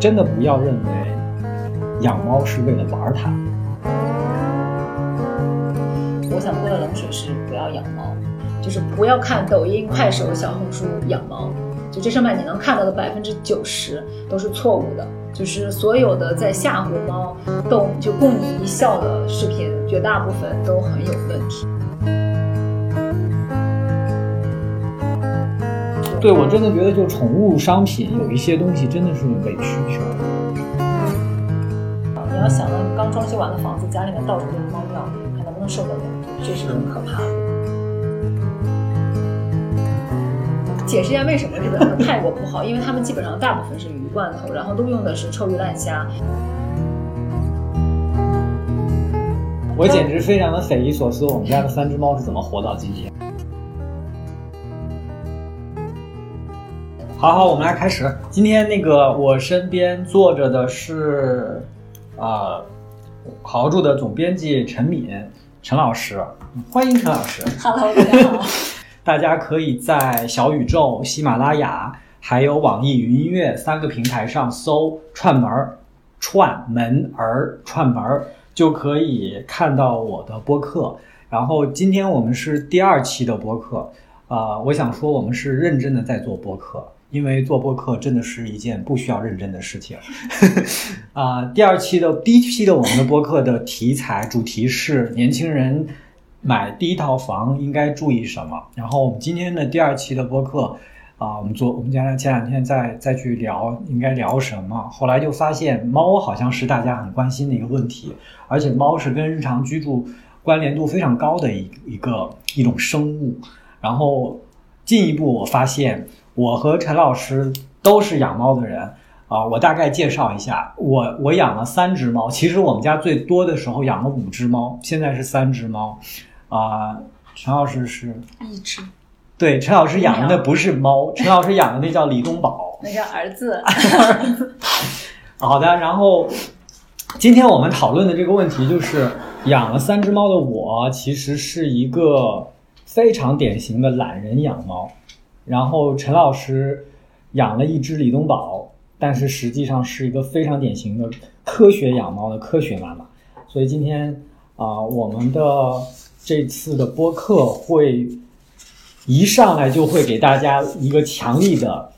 真的不要认为养猫是为了玩它。我想泼的冷水是不要养猫，就是不要看抖音、快手、小红书养猫，就这上面你能看到的百分之九十都是错误的，就是所有的在吓唬猫、逗就供你一笑的视频，绝大部分都很有问题。对我真的觉得，就宠物商品有一些东西真的是伪完的房子，家里面到处都是猫尿，还能不能受得了？这是很可怕的。解释一下为什么日本和泰国不好，因为他们基本上大部分是鱼罐头，然后都用的是臭鱼烂虾。我简直非常的匪夷所思，我们家的三只猫是怎么活到今天？好好，我们来开始。今天那个我身边坐着的是，呃，好好住的总编辑陈敏陈老师，欢迎陈老师。Hello，大家好。大家可以在小宇宙、喜马拉雅还有网易云音乐三个平台上搜“串门儿”，串门儿串门儿就可以看到我的播客。然后今天我们是第二期的播客，啊、我想说我们是认真的在做播客。因为做播客真的是一件不需要认真的事情，啊、第二期的第一期的我们的播客的题材主题是年轻人买第一套房应该注意什么。然后我们今天的第二期的播客，啊、我们昨我们前前两天再再去聊应该聊什么，后来就发现猫好像是大家很关心的一个问题，而且猫是跟日常居住关联度非常高的一一个一种生物。然后进一步我发现。我和陈老师都是养猫的人啊、我大概介绍一下，我我养了三只猫，其实我们家最多的时候养了五只猫，现在是三只猫，啊、陈老师是一只，对，陈老师养的那不是猫，陈老师养的那叫李东宝，那叫儿子。好的，然后今天我们讨论的这个问题就是，养了三只猫的我，其实是一个非常典型的懒人养猫。然后陈老师养了一只李东宝，但是实际上是一个非常典型的科学养猫的科学妈妈。所以今天啊、我们的这次的播客会一上来就会给大家一个强力的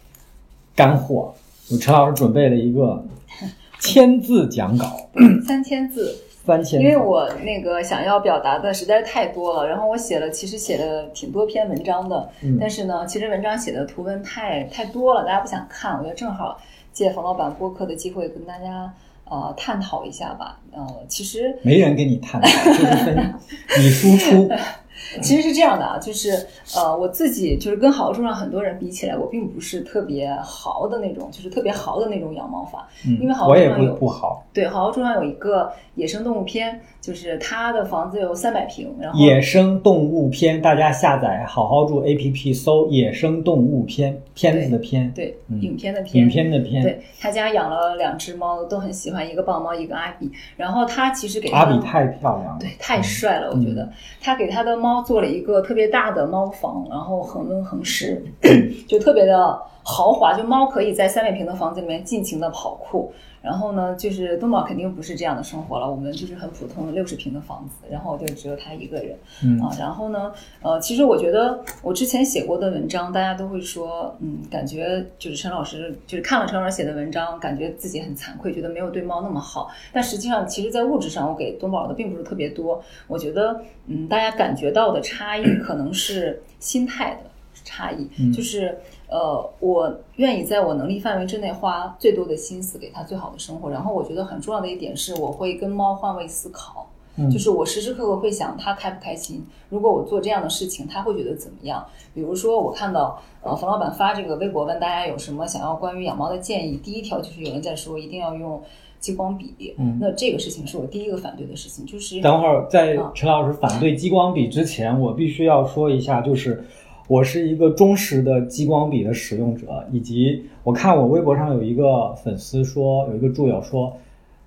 干货。我陈老师准备了一个千字讲稿，三千字，因为我那个想要表达的实在是太多了，然后我写了，其实写了挺多篇文章的，嗯但是呢，其实文章写的图文太太多了，大家不想看，我觉得正好借冯老板播客的机会跟大家呃探讨一下吧。呃，其实没人跟你探讨，就是分你输出。其实是这样的啊，就是呃，我自己就是跟好书上很多人比起来，我并不是特别豪的那种，就是特别豪的那种养猫法。嗯因为好我也不像有不好，对，好好书上有一个野生动物篇，就是他的房子有三百平，然后野生动物篇，大家下载好好住 APP 搜“野生动物篇”，片子的片，对、嗯影片的片，影片的片。对他家养了两只猫，都很喜欢，一个豹猫，一个阿比。然后他其实给阿比太漂亮了，对太帅了，我觉得、他给他的猫做了一个特别大的猫房，然后恒温恒湿，就特别的豪华，就猫可以在三百平的房子里面尽情的跑酷。然后呢，就是东宝肯定不是这样的生活了，我们就是很普通的六十平的房子，然后就只有他一个人。嗯啊，然后呢，呃，其实我觉得我之前写过的文章，大家都会说，嗯，感觉就是陈老师就是看了陈老师写的文章，感觉自己很惭愧，觉得没有对猫那么好。但实际上，其实，在物质上，我给东宝的并不是特别多。我觉得，嗯，大家感觉到的差异可能是心态的差异，嗯就是呃，我愿意在我能力范围之内花最多的心思给它最好的生活。然后，我觉得很重要的一点是，我会跟猫换位思考。嗯就是我时时刻刻会想他开不开心。如果我做这样的事情，他会觉得怎么样？比如说，我看到呃冯老板发这个微博，问大家有什么想要关于养猫的建议。第一条就是有人在说一定要用激光笔，嗯那这个事情是我第一个反对的事情，就是等会儿在啊陈老师反对激光笔之前，我必须要说一下，就是我是一个忠实的激光笔的使用者，以及我看我微博上有一个粉丝说，有一个助友说，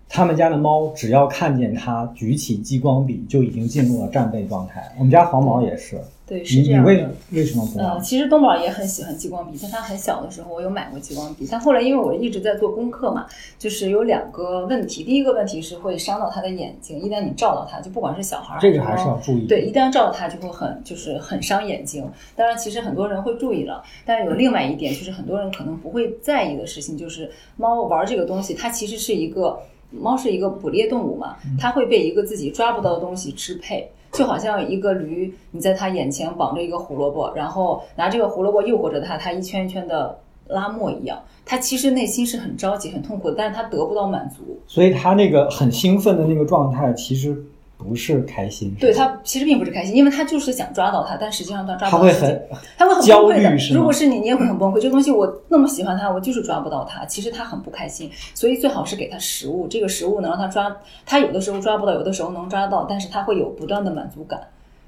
他们家的猫只要看见它举起激光笔，就已经进入了战备状态。我们家黄毛也是。对，是这样的。你为为什么不呃，其实东宝也很喜欢激光笔，在他很小的时候，我有买过激光笔，但后来因为我一直在做功课嘛，就是有两个问题。第一个问题是会伤到他的眼睛，一旦你照到他，就不管是小孩儿这个还是要注意。对，一旦照到他就会很就是很伤眼睛。当然，其实很多人会注意了，但是有另外一点，就是很多人可能不会在意的事情，就是猫玩这个东西，它其实是一个猫是一个捕猎动物嘛，它会被一个自己抓不到的东西支配。就好像一个驴，你在他眼前绑着一个胡萝卜，然后拿这个胡萝卜诱惑着他，他一圈一圈的拉磨一样。他其实内心是很着急、很痛苦的，但是他得不到满足。所以他那个很兴奋的那个状态，其实不是开心。对他其实并不是开心，因为他就是想抓到他，但实际上他抓不到。他会很他会很焦崩溃的虑如果是你，你也会很崩溃。这个东西我那么喜欢它，我就是抓不到它，其实他很不开心。所以最好是给他食物，这个食物能让他抓，他有的时候抓不到，有的时候能抓到，但是他会有不断的满足感，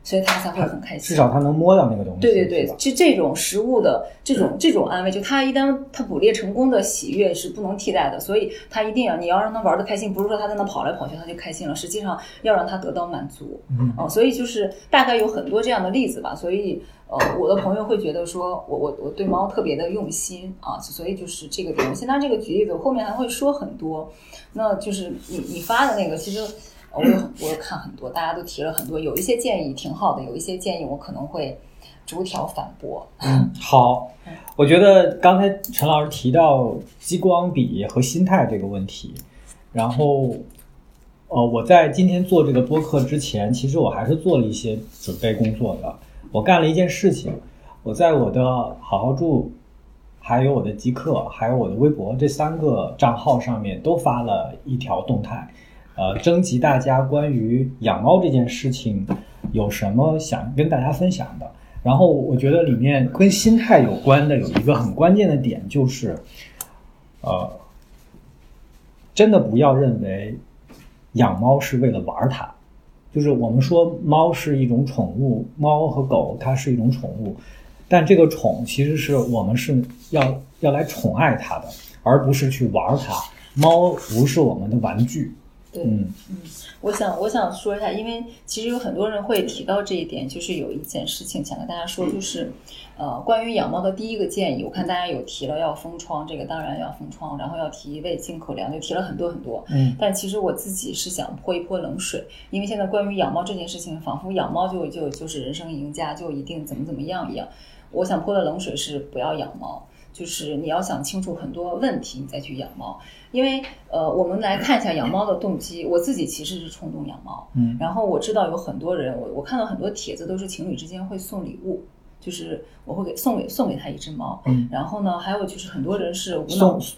所以他才会很开心。至少他能摸到那个东西。对对对就这种食物的这种这种安慰，就他一旦他捕猎成功的喜悦是不能替代的，所以他一定要你要让他玩的开心，不是说他在那跑来跑去他就开心了，实际上要让他得到满足。嗯哦，所以就是大概有很多这样的例子吧，所以呃，我的朋友会觉得说我我我对猫特别的用心啊，所以就是这个点。我现在这个举例子，我后面还会说很多，那就是你你发的那个，其实。我有我有看很多，大家都提了很多，有一些建议挺好的，有一些建议我可能会逐条反驳。嗯，好，我觉得刚才陈老师提到激光笔和心态这个问题，然后，呃，我在今天做这个播客之前，其实我还是做了一些准备工作的。我干了一件事情，我在我的好好住，还有我的极客，还有我的微博这三个账号上面都发了一条动态，呃，征集大家关于养猫这件事情有什么想跟大家分享的。然后我觉得里面跟心态有关的有一个很关键的点，就是，呃，真的不要认为养猫是为了玩它，就是我们说猫是一种宠物，猫和狗它是一种宠物，但这个宠其实是我们是要要来宠爱它的，而不是去玩它。猫不是我们的玩具，对，嗯我想我想说一下，因为其实有很多人会提到这一点，就是有一件事情想跟大家说，就是呃，关于养猫的第一个建议，我看大家有提了要封窗，这个当然要封窗，然后要提喂进口粮，就提了很多很多。嗯但其实我自己是想泼一泼冷水，因为现在关于养猫这件事情，仿佛养猫就就就是人生赢家，就一定怎么怎么样一样。我想泼的冷水是不要养猫，就是你要想清楚很多问题，你再去养猫。因为呃，我们来看一下养猫的动机。我自己其实是冲动养猫，嗯然后我知道有很多人，我我看到很多帖子都是情侣之间会送礼物，就是我会给送给送给他一只猫。嗯然后呢，还有就是很多人是无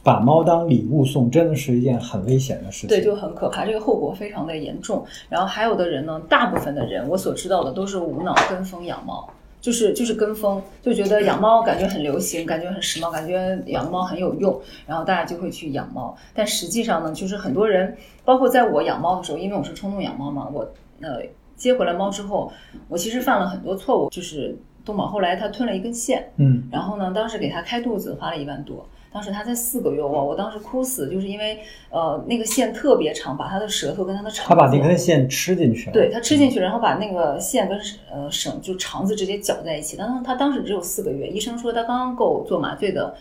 把猫当礼物送，真的是一件很危险的事情。对，就很可怕，这个后果非常的严重。然后还有的人呢，大部分的人我所知道的都是无脑跟风养猫，就是就是跟风，就觉得养猫感觉很流行，感觉很时髦，感觉养猫很有用，然后大家就会去养猫。但实际上呢，就是很多人，包括在我养猫的时候，因为我是冲动养猫嘛，我呃接回来猫之后，我其实犯了很多错误，就是东宝后来他吞了一根线，嗯然后呢，当时给他开肚子花了一万多，当时他才四个月哇，我当时哭死，就是因为呃那个线特别长，把他的舌头跟他的肠子，他把那根线吃进去了。对他吃进去，然后把那个线跟呃绳就肠子直接绞在一起。但是他当时只有四个月，医生说他刚刚够做麻醉的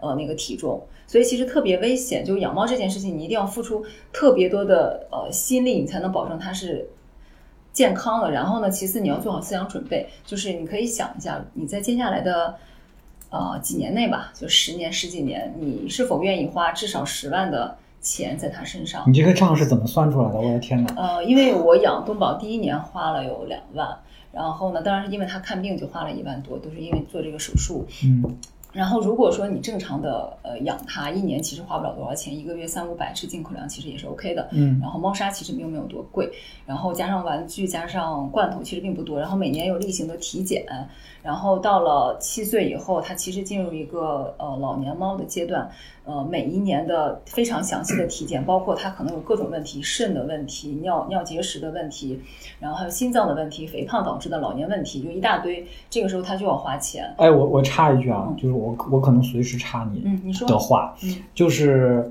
呃那个体重，所以其实特别危险。就养猫这件事情，你一定要付出特别多的呃心力，你才能保证它是健康的。然后呢，其次你要做好思想准备，就是你可以想一下，你在接下来的呃几年内吧，就十年十几年，你是否愿意花至少十万的钱在他身上？你这个账是怎么算出来的？我的天哪！呃，因为我养东宝第一年花了有两万，然后呢，当然是因为他看病就花了一万多，都是因为做这个手术。嗯然后如果说你正常的呃养它，一年其实花不了多少钱，一个月三五百吃进口粮其实也是 OK 的。嗯然后猫砂其实并没有多贵，然后加上玩具加上罐头其实并不多，然后每年有例行的体检，然后到了七岁以后，它其实进入一个呃老年猫的阶段，呃每一年的非常详细的体检，包括他可能有各种问题，肾的问题、尿尿结石的问题，然后还有心脏的问题、肥胖导致的老年问题，就一大堆，这个时候他就要花钱。哎，我我插一句啊，嗯就是我我可能随时插你嗯，你说的话，嗯就是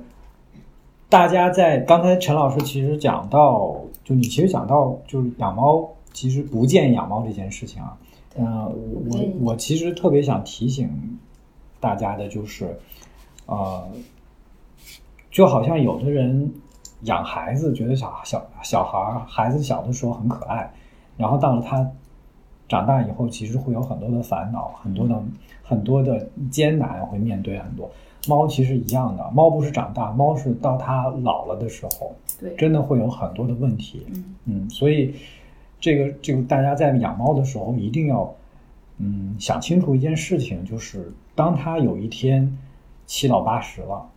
大家在刚才陈老师其实讲到，就你其实讲到就是养猫，其实不建议养猫这件事情啊。嗯、我我其实特别想提醒大家的就是，呃，就好像有的人养孩子，觉得小小小孩儿孩子小的时候很可爱，然后到了他长大以后，其实会有很多的烦恼，很多的很多的艰难会面对很多。猫其实一样的，猫不是长大，猫是到它老了的时候，对，真的会有很多的问题。嗯嗯，所以这个这个大家在养猫的时候一定要嗯想清楚一件事情，就是当它有一天七老八十了，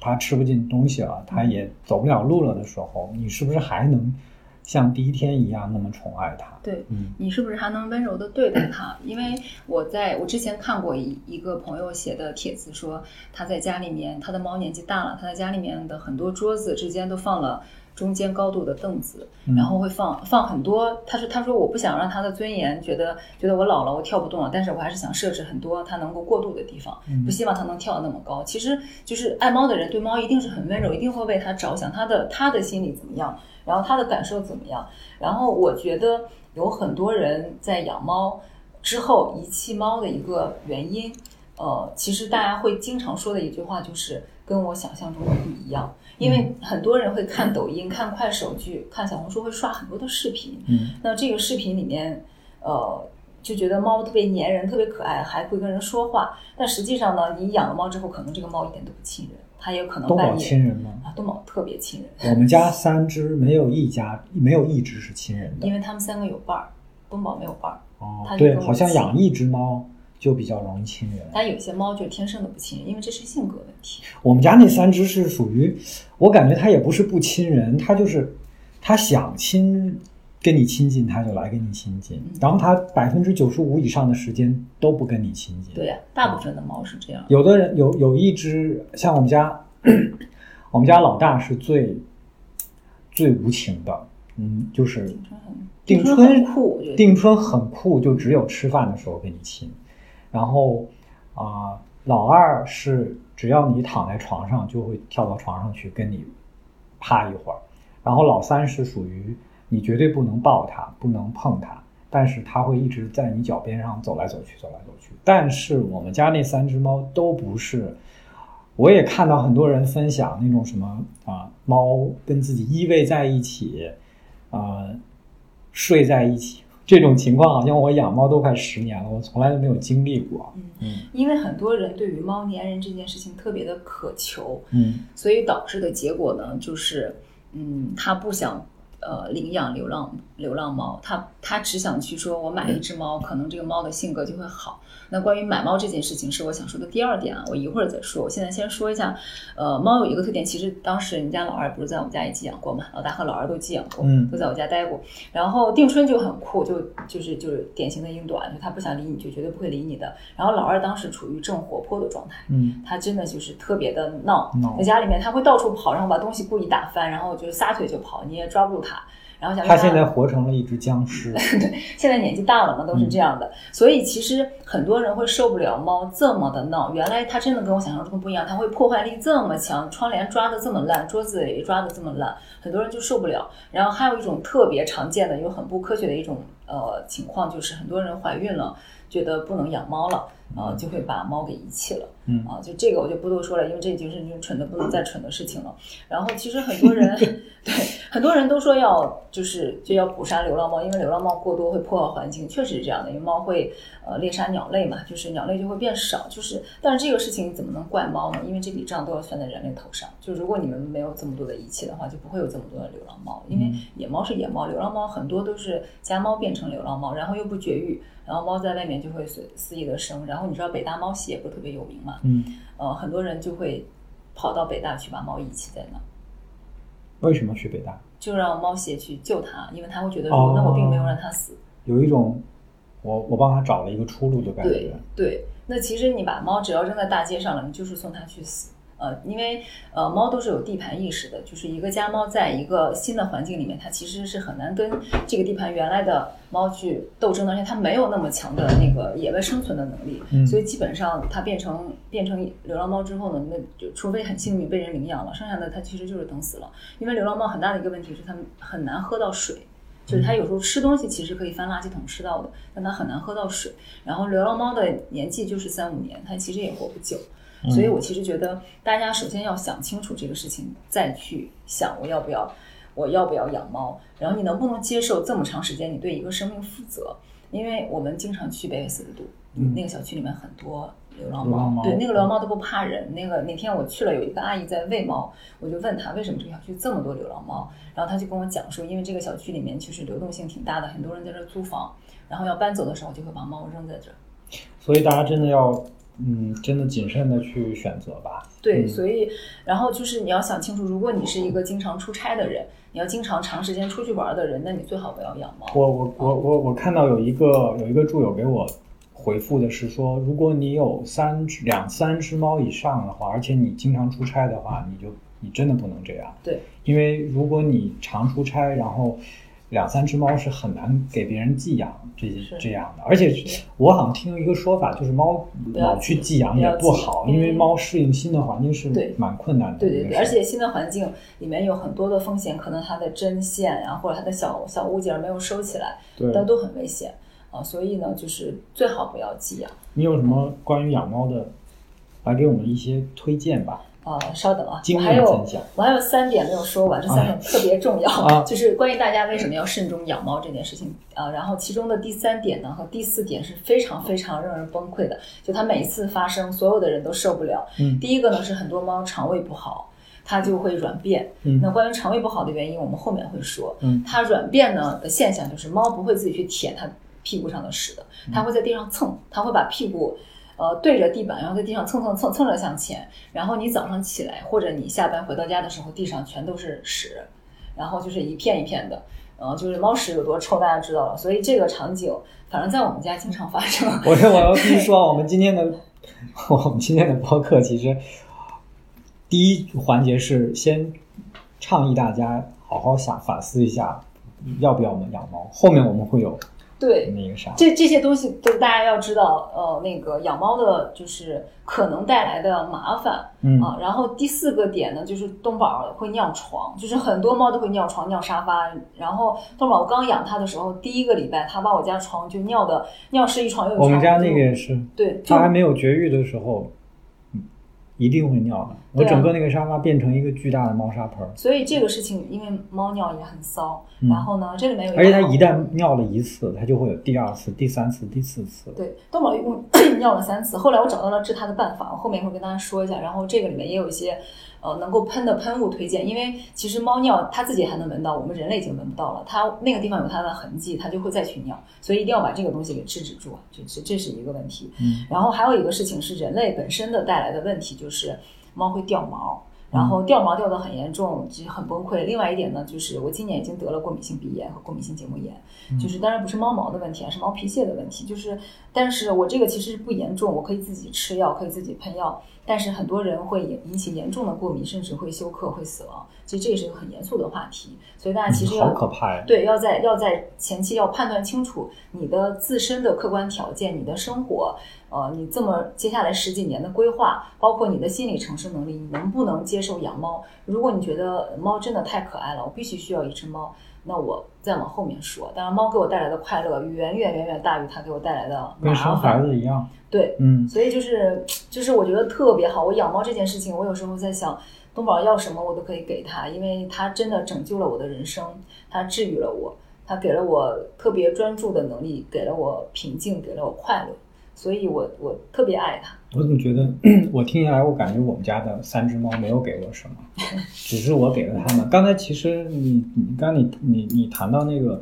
它吃不进东西了，它也走不了路了的时候，你是不是还能像第一天一样那么宠爱它？对，嗯你是不是还能温柔的对待它？因为我在我之前看过一一个朋友写的帖子，说他在家里面，他的猫年纪大了，他在家里面的很多桌子之间都放了中间高度的凳子，嗯然后会放放很多。他说他说我不想让他的尊严觉得觉得我老了我跳不动了，但是我还是想设置很多他能够过渡的地方，嗯不希望他能跳得那么高。其实就是爱猫的人对猫一定是很温柔，一定会为他着想，他的他的心里怎么样，然后他的感受怎么样。然后我觉得有很多人在养猫之后遗弃猫的一个原因，呃，其实大家会经常说的一句话就是跟我想象中的不一样，因为很多人会看抖音、看快手剧、看小红书，会刷很多的视频，嗯那这个视频里面，呃，就觉得猫特别粘人、特别可爱，还会跟人说话。但实际上呢，你养了猫之后，可能这个猫一点都不亲人，它也有可能东宝半夜亲人吗？啊，东宝特别亲人，我们家三只没有一家没有一只是亲人的因为他们三个有伴儿，东宝没有伴儿。哦对，好像养一只猫就比较容易亲人。但有些猫就是天生的不亲人，因为这是性格问题。我们家那三只是属于，我感觉它也不是不亲人，它就是它想亲跟你亲近，它就来跟你亲近，嗯然后它百分之九十五以上的时间都不跟你亲近。对呀、大部分的猫是这样。有的人有有一只，像我们家，我们家老大是最最无情的，嗯，就是定春很酷，定春很酷，就只有吃饭的时候跟你亲。然后啊、老二是只要你躺在床上，就会跳到床上去跟你趴一会儿。然后老三是属于你绝对不能抱它，不能碰它，但是它会一直在你脚边上走来走去，走来走去。但是我们家那三只猫都不是。我也看到很多人分享那种什么啊，猫跟自己依偎在一起，啊、睡在一起这种情况，好像我养猫都快十年了，我从来都没有经历过。嗯，嗯因为很多人对于猫粘人这件事情特别的渴求，嗯所以导致的结果呢，就是，嗯，他不想呃领养流浪流浪猫，他他只想去说，我买一只猫，可能这个猫的性格就会好。那关于买猫这件事情，是我想说的第二点啊，我一会儿再说。我现在先说一下，呃，猫有一个特点，其实当时人家老二不是在我们家也寄养过嘛，老大和老二都寄养过，嗯都在我家待过。然后定春就很酷，就就是就是典型的英短，就他不想理你，就绝对不会理你的。然后老二当时处于正活泼的状态，嗯他真的就是特别的闹，闹在家里面他会到处跑，然后把东西故意打翻，然后就是撒腿就跑，你也抓不住他。然后想它现在活成了一只僵尸。对现在年纪大了嘛，都是这样嗯的，所以其实很多人会受不了猫这么的闹。原来它真的跟我想象中的不一样，它会破坏力这么强，窗帘抓的这么烂，桌子也抓的这么烂，很多人就受不了。然后还有一种特别常见的又很不科学的一种呃情况，就是很多人怀孕了，觉得不能养猫了，呃，就会把猫给遗弃了。嗯啊，就这个我就不多说了，因为这已经是那种蠢的不能再蠢的事情了。然后其实很多人 对很多人都说要就是就要捕杀流浪猫，因为流浪猫过多会破坏环境，确实是这样的，因为猫会呃猎杀鸟类嘛，就是鸟类就会变少，就是但是这个事情怎么能怪猫呢？因为这笔账都要算在人类头上。就如果你们没有这么多的遗弃的话，就不会有这么多的流浪猫，因为嗯野猫是野猫，流浪猫很多都是家猫变成流浪猫，然后又不绝育，然后猫在外面就会随肆意的生。然后你知道北大猫系也不是特别有名嘛，嗯，呃，很多人就会跑到北大去把猫遗弃在那，为什么去北大？就让猫协去救它，因为它会觉得说，哦那我并没有让它死。有一种我我帮它找了一个出路的感对觉。对，那其实你把猫只要扔在大街上了，你就是送它去死。呃，因为呃猫都是有地盘意识的，就是一个家猫在一个新的环境里面，它其实是很难跟这个地盘原来的猫去斗争的，而且它没有那么强的那个野外生存的能力，嗯所以基本上它变成变成流浪猫之后呢，那就除非很幸运被人领养了，剩下的它其实就是等死了。因为流浪猫很大的一个问题是它们很难喝到水。就是它有时候吃东西其实可以翻垃圾桶吃到的，但它很难喝到水。然后流浪猫的年纪就是三五年，它其实也活不久。所以我其实觉得大家首先要想清楚这个事情，再去想我要不要我要不要养猫，然后你能不能接受这么长时间你对一个生命负责？因为我们经常去北纬四十度，嗯那个小区里面很多流浪猫，流浪猫对那个流浪猫都不怕人。那个那天我去了，有一个阿姨在喂猫，我就问她为什么这个小区这么多流浪猫，然后她就跟我讲说，因为这个小区里面其实流动性挺大的，很多人在这儿租房，然后要搬走的时候就会把猫扔在这儿。所以大家真的要，嗯，真的谨慎的去选择吧。对，嗯所以然后就是你要想清楚，如果你是一个经常出差的人，你要经常长时间出去玩的人，那你最好不要养猫。我我我我我看到有一个有一个住友给我回复的是说，如果你有三只两三只猫以上的话，而且你经常出差的话，你就你真的不能这样。对，因为如果你常出差，然后两三只猫是很难给别人寄养这这样的。而且我好像听一个说法，就是猫老去寄寄养也不好，因为嗯猫适应新的环境是蛮困难的对对对。而且新的环境里面有很多的风险，可能它的针线呀、或者它的小小物件没有收起来，对但都很危险啊。所以呢，就是最好不要寄养。你有什么关于养猫的，来给我们一些推荐吧？啊，稍等啊，我还有我还有三点没有说完，这三点特别重要，啊就是关于大家为什么要慎重养猫这件事情啊。然后其中的第三点呢和第四点是非常非常让人崩溃的，就它每一次发生，所有的人都受不了。嗯第一个呢是很多猫肠胃不好，它就会软便。嗯那关于肠胃不好的原因，我们后面会说。嗯它软便呢的现象就是猫不会自己去舔它屁股上的屎的，嗯它会在地上蹭，它会把屁股。呃，对着地板，然后在地上蹭蹭蹭蹭着向前，然后你早上起来或者你下班回到家的时候，地上全都是屎，然后就是一片一片的，呃，就是猫屎有多臭，大家知道了。所以这个场景，反正在我们家经常发生。我我要跟你说，我们今天的我们今天的播客其实第一环节是先倡议大家好好想反思一下，要不要我们养猫。后面我们会有对，那个啥，这这些东西都大家要知道，呃，那个养猫的就是可能带来的麻烦嗯啊。然后第四个点呢，就是东宝会尿床，就是很多猫都会尿床、尿沙发。然后东宝我刚养它的时候，第一个礼拜它把我家床就尿的尿湿一床又一床。我们家那就个也是，对，就它还没有绝育的时候，嗯一定会尿的。我整个那个沙发变成一个巨大的猫砂盆儿，所以这个事情，因为猫尿也很骚，嗯然后呢，这里面有一而且它一旦尿了一次，它就会有第二次、第三次、第四次。对，东宝一共 尿了三次，后来我找到了治它的办法，我后面会跟大家说一下。然后这个里面也有一些呃能够喷的喷雾推荐，因为其实猫尿它自己还能闻到，我们人类已经闻不到了，它那个地方有它的痕迹，它就会再去尿，所以一定要把这个东西给制止住，这这这是一个问题。嗯然后还有一个事情是人类本身的带来的问题，就是猫会掉毛。然后掉毛掉得很严重，其实很崩溃。另外一点呢，就是我今年已经得了过敏性鼻炎和过敏性结膜炎，就是当然不是猫毛的问题，而是猫皮屑的问题。就是，但是我这个其实不严重，我可以自己吃药，可以自己喷药。但是很多人会引引起严重的过敏，甚至会休克、会死亡。其实这也是一个很严肃的话题，所以大家其实要好可怕呀！对，要在要在前期要判断清楚你的自身的客观条件、你的生活，呃，你这么接下来十几年的规划，包括你的心理承受能力，你能不能接受养猫？如果你觉得猫真的太可爱了，我必须需要一只猫，那我再往后面说。当然，猫给我带来的快乐远远远远大于它给我带来的麻跟生孩。子一样。对，嗯，所以就是就是我觉得特别好。我养猫这件事情，我有时候在想，东宝要什么我都可以给他，因为他真的拯救了我的人生，他治愈了我，他给了我特别专注的能力，给了我平静，给了我快乐，所以我我特别爱它。我怎么觉得 我听下来，我感觉我们家的三只猫没有给我什么，只是我给了它们。刚才其实你你刚你你你谈到那个，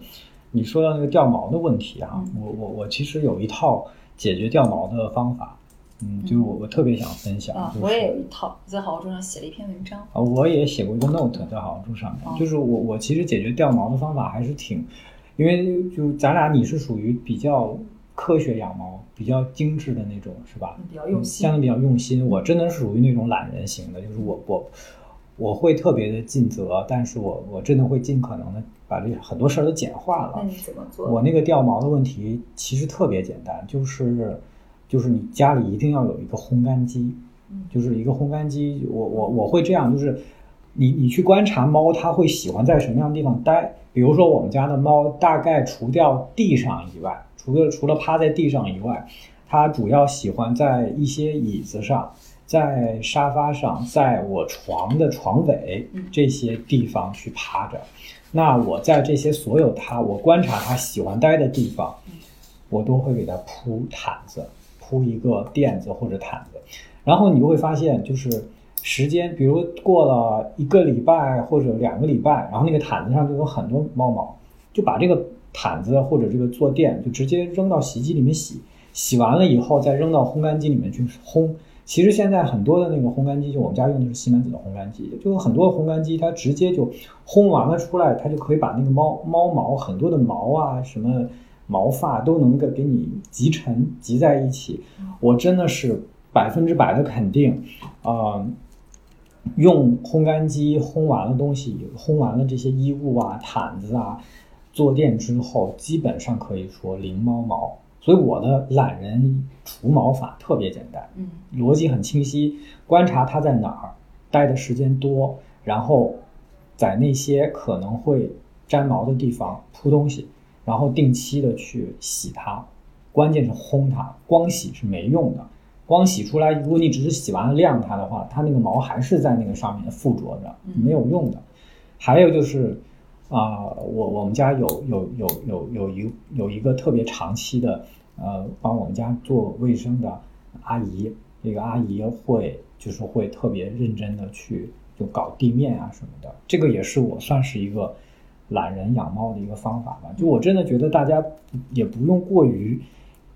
你说到那个掉毛的问题啊，嗯我我我其实有一套解决掉毛的方法，嗯，就是我我特别想分享，啊就，是我也有一套，在好好桌上写了一篇文章。啊，我也写过一个 note 在好处上哦，就是我我其实解决掉毛的方法还是挺，因为就咱俩你是属于比较科学养猫，比较精致的那种，是吧？比较用心相对比较用心。我真的是属于那种懒人型的，就是我我我会特别的尽责，但是我我真的会尽可能的把这很多事儿都简化了。那你怎么做？我那个掉毛的问题其实特别简单，就是就是你家里一定要有一个烘干机，嗯就是一个烘干机。我我我会这样，就是你你去观察猫，它会喜欢在什么样的地方待。比如说我们家的猫，大概除掉地上以外，除了除了趴在地上以外，它主要喜欢在一些椅子上。在沙发上，在我床的床尾嗯这些地方去趴着，那我在这些所有它我观察它喜欢待的地方，我都会给它铺毯子，铺一个垫子或者毯子，然后你就会发现，就是时间，比如过了一个礼拜或者两个礼拜，然后那个毯子上就有很多猫毛，就把这个毯子或者这个坐垫就直接扔到洗衣机里面洗，洗完了以后再扔到烘干机里面去烘。其实现在很多的那个烘干机，就我们家用的是西门子的烘干机，就有很多烘干机，它直接就烘完了出来，它就可以把那个猫猫毛很多的毛啊，什么毛发都能够给你集成集在一起。我真的是百分之百的肯定，呃，用烘干机烘完了东西，烘完了这些衣物啊、毯子啊、坐垫之后，基本上可以说零猫毛。所以我的懒人除毛法特别简单，嗯逻辑很清晰，观察它在哪儿待的时间多，然后在那些可能会粘毛的地方铺东西，然后定期的去洗它，关键是烘它，光洗是没用的。光洗出来，如果你只是洗完了晾它的话，它那个毛还是在那个上面附着着，嗯没有用的。还有就是，啊、我我们家有有有有有一有一个特别长期的，呃，帮我们家做卫生的阿姨，这个阿姨会就是会特别认真的去就搞地面啊什么的，这个也是我算是一个懒人养猫的一个方法吧。就我真的觉得大家也不用过于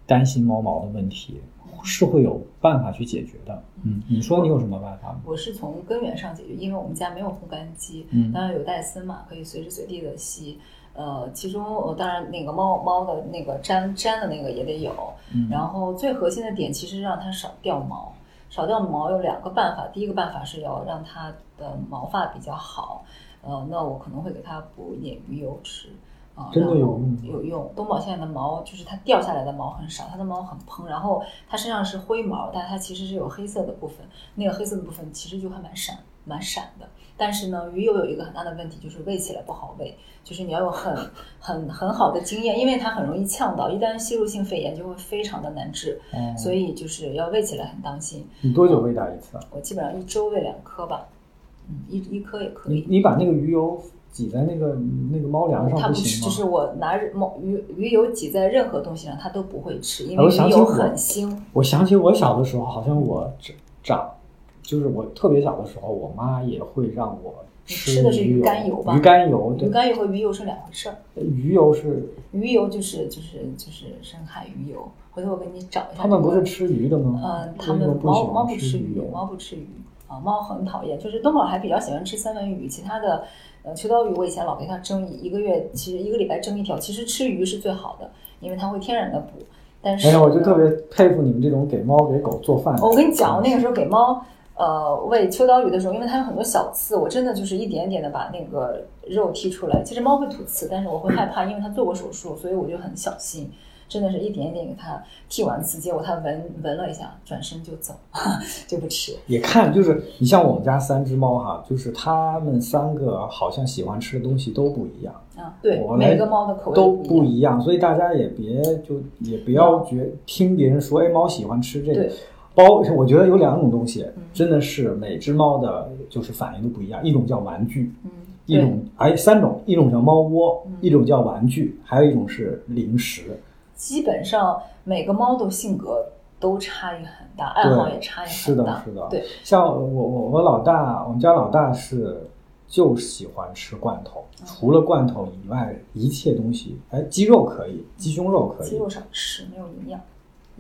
担心猫毛的问题，是会有办法去解决的。嗯，你说你有什么办法吗？我是从根源上解决，因为我们家没有烘干机，嗯当然有戴森嘛，可以随时随地的吸。呃，其中呃，当然那个猫猫的那个粘粘的那个也得有，嗯然后最核心的点其实让它少掉毛。少掉毛有两个办法，第一个办法是要让它的毛发比较好，呃，那我可能会给它补一点鱼油吃。啊、真的有用有用。东宝现在的毛就是它掉下来的毛很少，它的毛很蓬，然后它身上是灰毛，但它其实是有黑色的部分，那个黑色的部分其实就还蛮闪蛮闪的。但是呢，鱼油有一个很大的问题，就是喂起来不好喂，就是你要有很很很好的经验，因为它很容易呛到，一旦吸入性肺炎就会非常的难治，哦所以就是要喂起来很当心。你多久喂它一次啊？我基本上一周喂两颗吧，嗯，一一颗也可以。你你把那个鱼油挤在那个那个猫粮它不行吗？就是我拿猫鱼鱼油挤在任何东西上，它都不会吃，因为鱼油很腥。我想起我小的时候，好像我长长，就是我特别小的时候，我妈也会让我吃吃的是鱼肝油吧鱼肝油，对，鱼肝油和鱼油是两回事儿，鱼油是鱼油就是就是就是深海鱼油。回头我给你找一下、这个。他们不是吃鱼的吗？嗯，他们猫猫不吃鱼油，猫不吃鱼啊，猫很讨厌。就是东宝还比较喜欢吃三文鱼，其他的呃秋刀鱼我以前老给它蒸一一个月，其实一个礼拜蒸一条。其实吃鱼是最好的，因为它会天然的补。但是哎呀，我就特别佩服你们这种给猫给狗做饭。我跟你讲，那个时候给猫呃喂秋刀鱼的时候，因为它有很多小刺，我真的就是一点点的把那个肉剔出来。其实猫会吐刺，但是我会害怕，因为它做过手术，所以我就很小心。真的是一点一点给它剃完刺，结果它闻闻了一下，转身就走，就不吃。也看就是你像我们家三只猫哈，就是它们三个好像喜欢吃的东西都不一样。啊，对每个猫的口味都不一样。所以大家也别就也不要觉听别人说，哎，猫喜欢吃这个对。包，我觉得有两种东西嗯，真的是每只猫的就是反应都不一样。一种叫玩具，嗯，一种哎三种，一种叫猫窝嗯，一种叫玩具，还有一种是零食。基本上每个猫的性格都差异很大，爱好也差异是的很大。，是的。对，像我我我老大，我们家老大是就喜欢吃罐头，嗯除了罐头以外，一切东西，哎，鸡肉可以，鸡胸肉可以鸡，肉少吃，没有营养，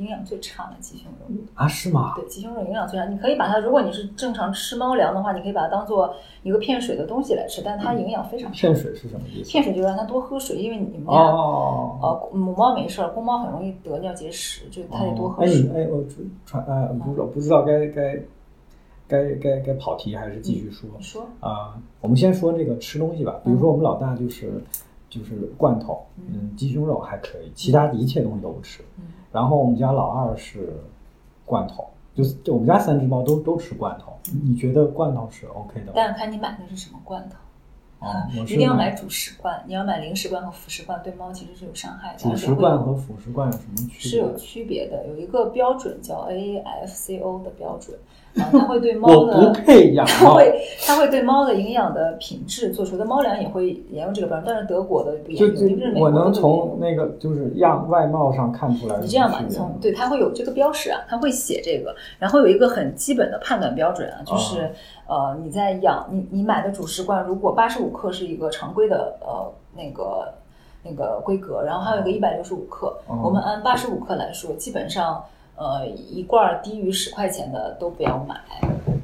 营养最差的鸡胸肉。啊，是吗？对，鸡胸肉营养最差。你可以把它，如果你是正常吃猫粮的话，你可以把它当做一个骗水的东西来吃，但它营养非常差。骗水是什么意思？骗水就是让它多喝水，因为你们家哦，呃母猫没事儿，公猫很容易得尿结石，就它得多喝哎，水。你哎，我传哎，不知道不知道该该该该该跑题还是继续说你说，啊？我们先说这个吃东西吧，比如说我们老大就是就是罐头，嗯，鸡胸肉还可以，其他的一切东西都不吃。嗯然后我们家老二是罐头，就是就我们家三只猫都都吃罐头。你觉得罐头是 OK 的吗？但看你买的是什么罐头。啊，一定要买主食罐，你要买零食罐和辅食罐，对猫其实是有伤害的。主食罐和辅食罐有什么区别？是有区别的，有一个标准叫 AFCO 的标准，啊，它会对猫的不配养猫。它会它会对猫的营养的品质做出的猫粮也会沿用这个标准，但是德国的不沿用，就是美我能从那个就是样外貌上看出来。你这样吧，你从对它会有这个标识啊，它会写这个，然后有一个很基本的判断标准啊，就是、呃你在养你你买的主食罐，如果八十五克是一个常规的呃那个那个规格，然后还有一个一百六十五克，哦我们按八十五克来说，基本上呃一罐儿低于十块钱的都不要买，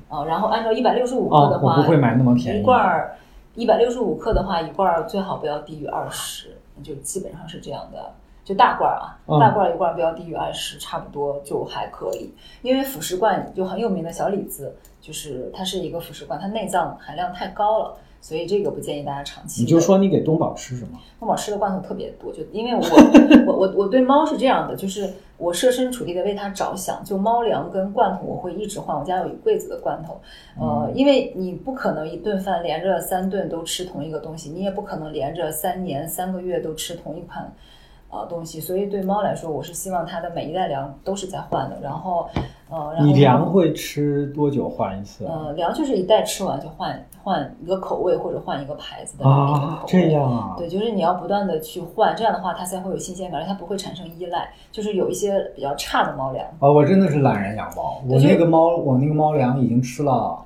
啊、然后按照一百六十五克哦的，话，我不会买那么便宜。一罐儿一百六十五克的话，一罐儿最好不要低于二十，就基本上是这样的。就大罐儿啊，嗯大罐儿一罐儿不要低于二十，差不多就还可以。因为辅食罐就很有名的小李子，就是它是一个辅食罐，它内脏含量太高了，所以这个不建议大家长期。你就说你给东宝吃什么？东宝吃的罐头特别多，就因为我 我我我对猫是这样的，就是我设身处地的为它着想，就猫粮跟罐头我会一直换，我家有一柜子的罐头，呃，因为你不可能一顿饭连着三顿都吃同一个东西，你也不可能连着三年三个月都吃同一款。呃，东西，所以对猫来说，我是希望它的每一袋粮都是在换的，然后，呃，然后你粮会吃多久换一次？呃，粮就是一袋吃完就换换一个口味或者换一个牌子的啊，这样啊？对，就是你要不断的去换，这样的话它才会有新鲜感，而且它不会产生依赖。就是有一些比较差的猫粮，哦，我真的是懒人养猫。我那个猫，我那个猫粮已经吃了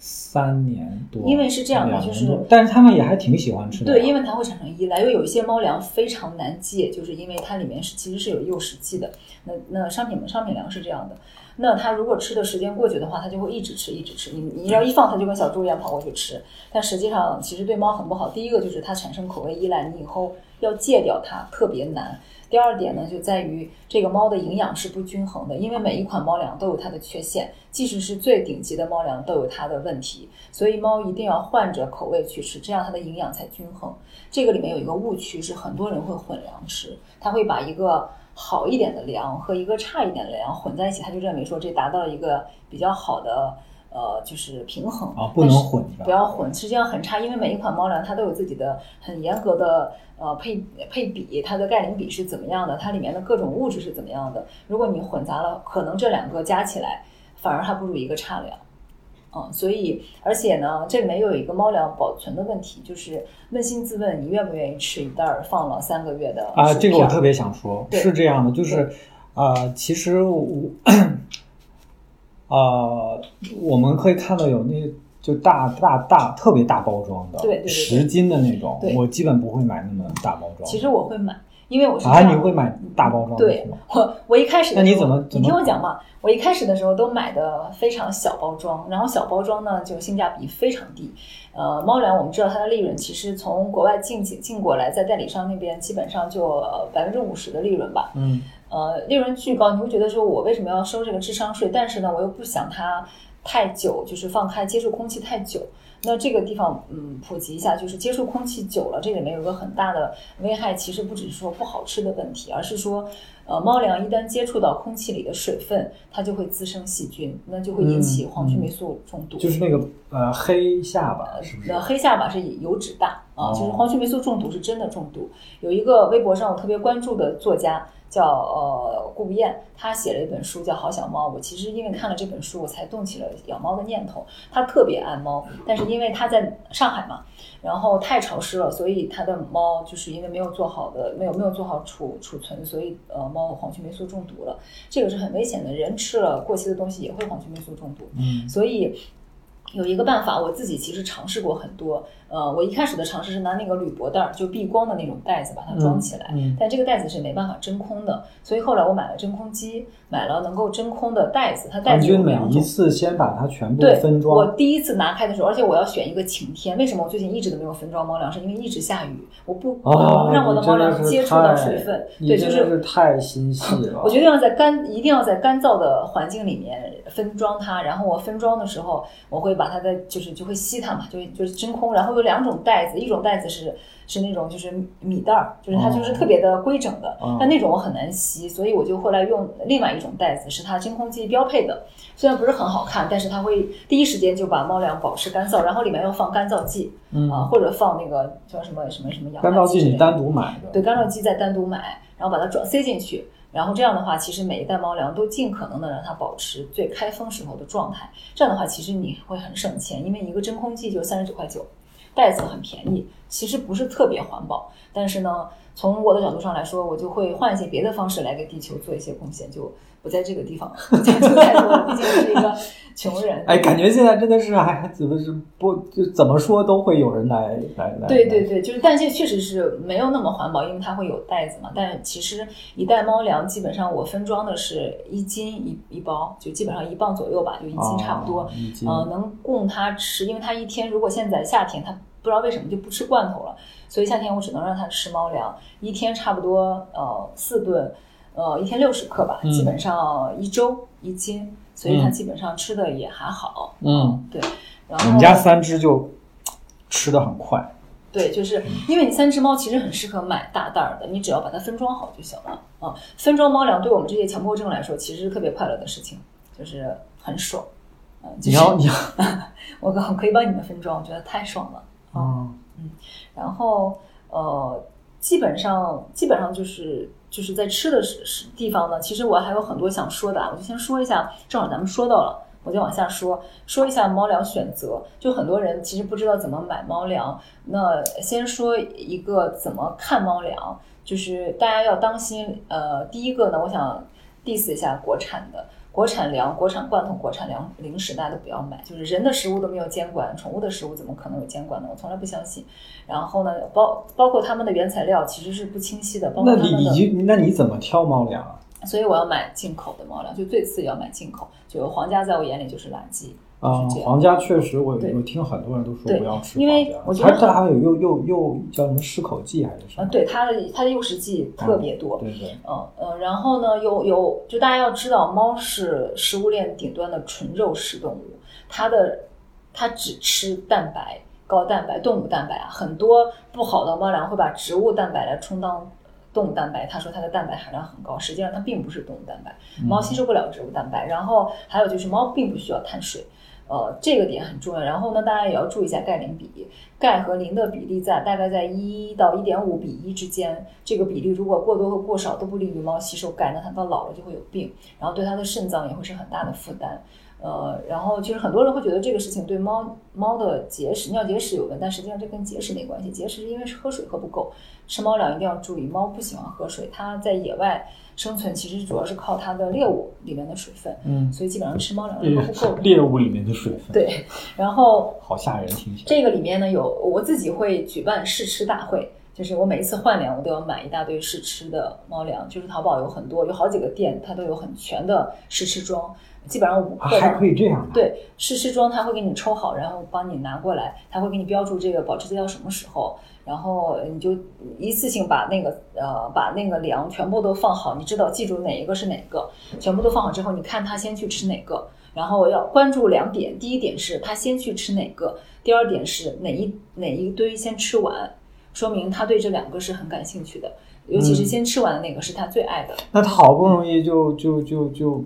三年多。因为是这样的就是但是他们也还挺喜欢吃的。对，因为它会产生依赖。因为有一些猫粮非常难戒，就是因为它里面是其实是有诱食剂的。那那商品商品粮是这样的，那它如果吃的时间过久的话，它就会一直吃一直吃。你你要一放，它就跟小猪一样跑过去吃。但实际上其实对猫很不好。第一个就是它产生口味依赖，你以后要戒掉它特别难。第二点呢，就在于这个猫的营养是不均衡的，因为每一款猫粮都有它的缺陷，即使是最顶级的猫粮都有它的问题，所以猫一定要换着口味去吃，这样它的营养才均衡。这个里面有一个误区是很多人会混粮吃，他会把一个好一点的粮和一个差一点的粮混在一起，他就认为说这达到了一个比较好的。呃，就是平衡啊不能混不要混，实际上很差，因为每一款猫粮它都有自己的很严格的呃配配比，它的钙磷比是怎么样的，它里面的各种物质是怎么样的。如果你混杂了，可能这两个加起来反而还不如一个差粮。嗯，所以而且呢，这里面又有一个猫粮保存的问题，就是扪心自问，你愿不愿意吃一袋儿放了三个月的啊，这个我特别想说，是这样的，就是，呃，其实我，呃，我们可以看到有那就大大大特别大包装的，对对对对十斤的那种，我基本不会买那么大包装。其实我会买，因为我是啊，你会买大包装的对？我我一开始那你怎么怎么你听我讲嘛，我一开始的时候都买的非常小包装，然后小包装呢就性价比非常低。呃，猫粮我们知道它的利润其实从国外进进进过来，在代理商那边基本上就百分之五十的利润吧。嗯，呃，利润巨高，你会觉得说我为什么要收这个智商税？但是呢，我又不想它太久，就是放开接触空气太久。那这个地方，嗯，普及一下，就是接触空气久了，这里面有个很大的危害，其实不只是说不好吃的问题，而是说，呃，猫粮一旦接触到空气里的水分，它就会滋生细菌，那就会引起黄曲霉素中毒。就是那个呃黑下巴，是不是那？黑下巴是油脂大啊，哦就是黄曲霉素中毒是真的中毒。有一个微博上我特别关注的作家叫呃顾不厌，他写了一本书叫《好小猫》。我其实因为看了这本书，我才动起了养猫的念头。他特别爱猫，但是因为他在上海嘛，然后太潮湿了，所以他的猫就是因为没有做好的，没有没有做好储储存，所以呃猫黄曲霉素中毒了。这个是很危险的，人吃了过期的东西也会黄曲霉素中毒。嗯，所以有一个办法，我自己其实尝试过很多。呃，我一开始的尝试是拿那个铝箔袋儿，就避光的那种袋子把它装起来，嗯嗯但这个袋子是没办法真空的，所以后来我买了真空机，买了能够真空的袋子，它袋子每。一次先把它全部对，分我，第一次拿开的时候，而且我要选一个晴天。为什么我最近一直都没有分装猫粮？是因为一直下雨，我不、哦，让我的猫粮接触到水分。对，就是是太心细了。我决定要在干，一定要在干燥的环境里面分装它。然后我分装的时候，我会把它的就是就会吸它嘛，就就是真空。然后有两种袋子，一种袋子是是那种就是米袋儿，就是它就是特别的规整的，哦但那种我很难吸，所以我就后来用另外一种袋子，是它真空机标配的。虽然不是很好看，但是它会第一时间就把猫粮保持干燥，然后里面要放干燥剂啊、嗯，或者放那个叫什么什么什么氧干燥剂你单独买的，对，干燥剂再单独买，然后把它装塞进去，然后这样的话，其实每一袋猫粮都尽可能的让它保持最开封时候的状态。这样的话，其实你会很省钱，因为一个真空剂就三十九块九，袋子很便宜，其实不是特别环保。但是呢，从我的角度上来说，我就会换一些别的方式来给地球做一些贡献，就不在这个地方讲究太多了，毕竟是一个穷人。哎，感觉现在真的是还还怎么是不就怎么说都会有人来来来。对对对，就是，但这确实是没有那么环保，因为它会有袋子嘛。但其实一袋猫粮基本上我分装的是一斤一一包，就基本上一磅左右吧，就一斤差不多。哦呃，能供它吃，因为它一天如果现在夏天它不知道为什么就不吃罐头了，所以夏天我只能让它吃猫粮，一天差不多呃四顿，呃一天六十克吧，嗯基本上一周一斤，所以它嗯基本上吃的也还好。嗯，对。然后我们家三只就吃的很快。对，就是因为你三只猫其实很适合买大袋儿的，你只要把它分装好就行了啊。分装猫粮对我们这些强迫症来说，其实是特别快乐的事情，就是很爽。嗯、就是你要你要，我可可以帮你们分装，我觉得太爽了。嗯然后呃，基本上基本上就是就是在吃的是地方呢，其实我还有很多想说的啊，我就先说一下，正好咱们说到了。我就往下说，说一下猫粮选择。就很多人其实不知道怎么买猫粮，那先说一个怎么看猫粮，就是大家要当心。呃，第一个呢，我想 diss 一下国产的。国产粮、国产罐头、国产粮零食，大家都不要买。就是人的食物都没有监管，宠物的食物怎么可能有监管呢？我从来不相信。然后呢，包包括他们的原材料其实是不清晰的，包括那你他们的，你就那你怎么挑猫粮啊？所以我要买进口的猫粮，就最次要买进口。就皇家在我眼里就是垃圾，啊皇家确实我，对我听很多人都说对不要吃因为我觉得它还有又又又叫什么适口剂还是什啊，么？对它的它的诱食剂特别多，对对，嗯呃，然后呢，有有，就大家要知道，猫是食物链顶端的纯肉食动物，它的它只吃蛋白、高蛋白、动物蛋白啊，很多不好的猫粮会把植物蛋白来充当动物蛋白，他说它的蛋白含量很高，实际上它并不是动物蛋白，猫吸收不了植物蛋白。然后还有就是猫并不需要碳水。呃，这个点很重要。然后呢，大家也要注意一下钙磷比，钙和磷的比例在大概在一到一点五比一之间。这个比例如果过多和过少都不利于猫吸收钙，那它到老了就会有病，然后对它的肾脏也会是很大的负担。呃，然后其实很多人会觉得这个事情对猫猫的结石、尿结石有关，但实际上这跟结石没关系。结石是因为是喝水喝不够，吃猫粮一定要注意，猫不喜欢喝水，它在野外生存其实主要是靠它的猎物里面的水分，嗯，所以基本上吃猫粮是喝不够的。猎物里面的水分，，对，然后好吓人，听起来。这个里面呢有我自己会举办试吃大会，就是我每一次换粮我都要买一大堆试吃的猫粮，就是淘宝有很多有好几个店它都有很全的试吃装，基本上五克还可以这样的，对，试吃装它会给你抽好，然后帮你拿过来，它会给你标注这个保质期到什么时候，然后你就一次性把那个呃把那个粮全部都放好，你知道记住哪一个是哪个，全部都放好之后，你看他先去吃哪个，然后要关注两点，第一点是他先去吃哪个，第二点是哪一哪一堆先吃完，说明他对这两个是很感兴趣的，尤其是嗯先吃完的那个是他最爱的。那他好不容易就就就就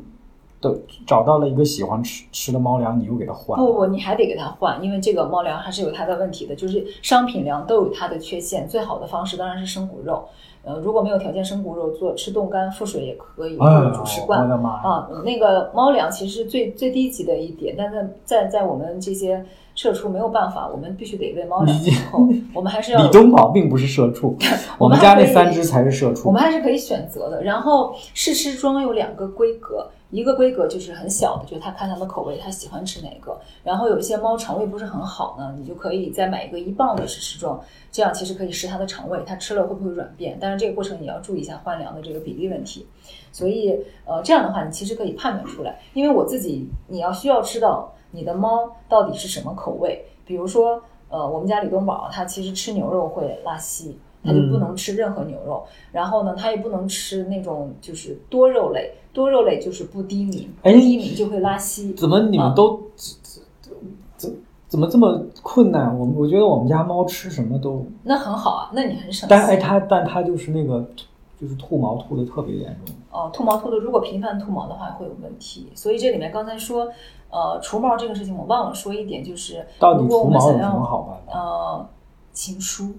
的找到了一个喜欢吃吃的猫粮，你又给它换，不不，你还得给它换，因为这个猫粮还是有它的问题的，就是商品粮都有它的缺陷。最好的方式当然是生骨肉，呃，如果没有条件生骨肉做吃冻干复水也可以，或哎呦，者煮食我罐。的妈！啊，那个猫粮其实是最最低级的一点，但在在在我们这些社畜没有办法，我们必须得喂猫粮我们还是要李东宝并不是社畜，我们家那三只才是社畜。我们还是可以选择的。然后试吃装有两个规格，一个规格就是很小的，就是它看它的口味，它喜欢吃哪个。然后有一些猫肠胃不是很好呢，你就可以再买一个一磅的试吃装，这样其实可以试它的肠胃，它吃了会不会软便。但是这个过程你要注意一下换粮的这个比例问题。所以呃，这样的话你其实可以判断出来，因为我自己你要需要知道你的猫到底是什么口味。比如说呃，我们家李东宝他其实吃牛肉会拉稀。他就不能吃任何牛肉，然后呢，他也不能吃那种就是多肉类，多肉类就是不低敏，不低敏就会拉稀。怎么你们都怎怎怎么这么困难？我我觉得我们家猫吃什么都那很好啊，那你很省。但哎，它但它就是那个就是吐毛吐的特别严重。哦，吐毛吐的，如果频繁吐毛的话会有问题。所以这里面刚才说呃除毛这个事情，我忘了说一点，就是到底除毛有什么好办法？呃，勤梳。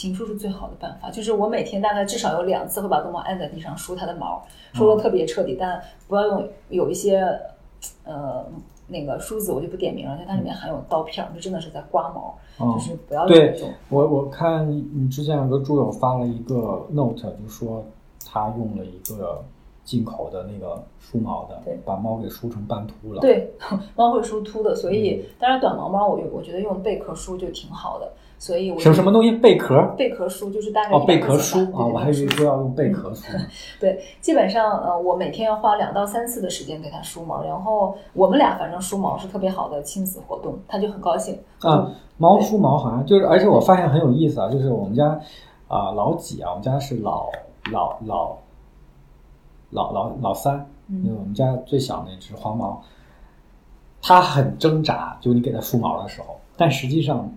勤梳是最好的办法，就是我每天大概至少有两次会把东猫按在地上梳它的毛，梳的特别彻底，但不要用有一些呃那个梳子，我就不点名了，因为它里面含有刀片，就真的是在刮毛，就是不要对我我看你之前有个猪友发了一个 note，就说他用了一个进口的那个梳毛的，对，把猫给梳成半秃了。对，猫会梳秃的，所以当然短毛猫我我觉得用贝壳梳就挺好的。所以什么什么东西贝壳？贝壳梳就是大概哦，贝壳梳啊，我还以为说要用贝壳梳。对，基本上呃，我每天要花两到三次的时间给它梳毛，然后我们俩反正梳毛是特别好的亲子活动，它就很高兴啊。毛梳毛好像就是，而且我发现很有意思啊，就是我们家啊老几啊，我们家是老老老老老老三，因为我们家最小那只黄毛，它很挣扎，就你给它梳毛的时候，但实际上。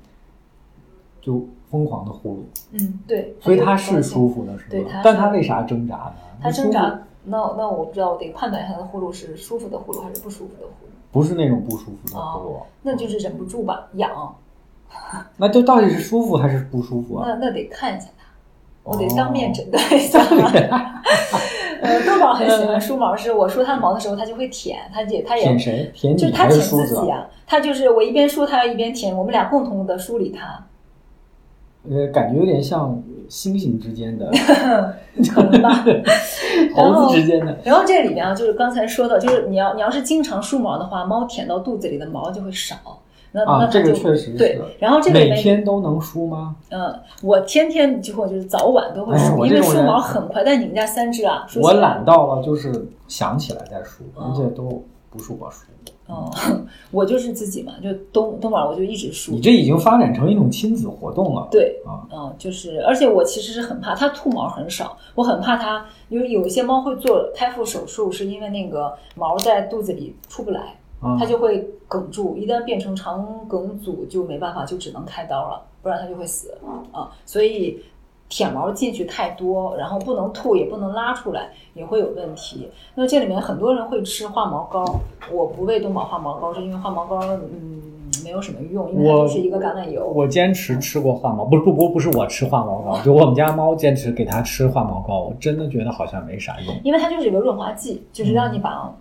就疯狂的呼噜，嗯，对，所以它是舒服的，是吧？但它为啥挣扎呢？它挣扎，那那我不知道，我得判断一下它的呼噜是舒服的呼噜还是不舒服的呼噜。不是那种不舒服的呼噜，那就是忍不住吧，痒。那就到底是舒服还是不舒服啊？那那得看一下它，我得当面诊断一下。呃，豆宝很喜欢梳毛，是我梳它的毛的时候，它就会舔，它也它也舔谁？舔就是它舔自己啊，它就是我一边梳它一边舔，我们俩共同的梳理它。呃，感觉有点像猩猩之间的，可能吧，猴子之间的。然后这里面啊，就是刚才说的，就是你要你要是经常梳毛的话，猫舔到肚子里的毛就会少。那那这个确实对。然后这个每天都能梳吗？嗯，我天天几乎就是早晚都会梳，因为梳毛很快。但你们家三只啊，我懒到了，就是想起来再梳，而且都不是我输。哦，我就是自己嘛，就东东宝我就一直输。你这已经发展成一种亲子活动了。对，啊，嗯，就是，而且我其实是很怕它吐毛很少，我很怕它，因为有一些猫会做开腹手术，是因为那个毛在肚子里出不来，它就会梗住，一旦变成肠梗阻就没办法，就只能开刀了，不然它就会死啊，所以。舔毛进去太多，然后不能吐也不能拉出来，也会有问题。那这里面很多人会吃化毛膏，我不喂东宝化毛膏，是因为化毛膏嗯没有什么用，因为它就是一个橄榄油。我坚持吃过化毛，不不不不是我吃化毛膏，就我们家猫坚持给它吃化毛膏，我真的觉得好像没啥用。因为它就是一个润滑剂，就是让你把。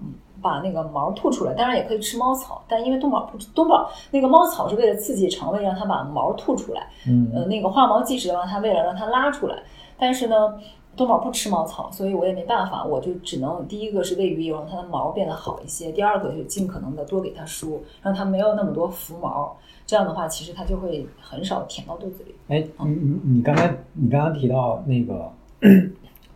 把那个毛吐出来，当然也可以吃猫草，但因为冬宝不冬宝那个猫草是为了刺激肠胃，让它把毛吐出来。嗯，呃，那个化毛剂是让它为了让它拉出来。但是呢，冬宝不吃猫草，所以我也没办法，我就只能第一个是喂鱼油，让它的毛变得好一些；第二个就尽可能的多给它梳，让它没有那么多浮毛。这样的话，其实它就会很少舔到肚子里。哎，你你你刚才你刚刚提到那个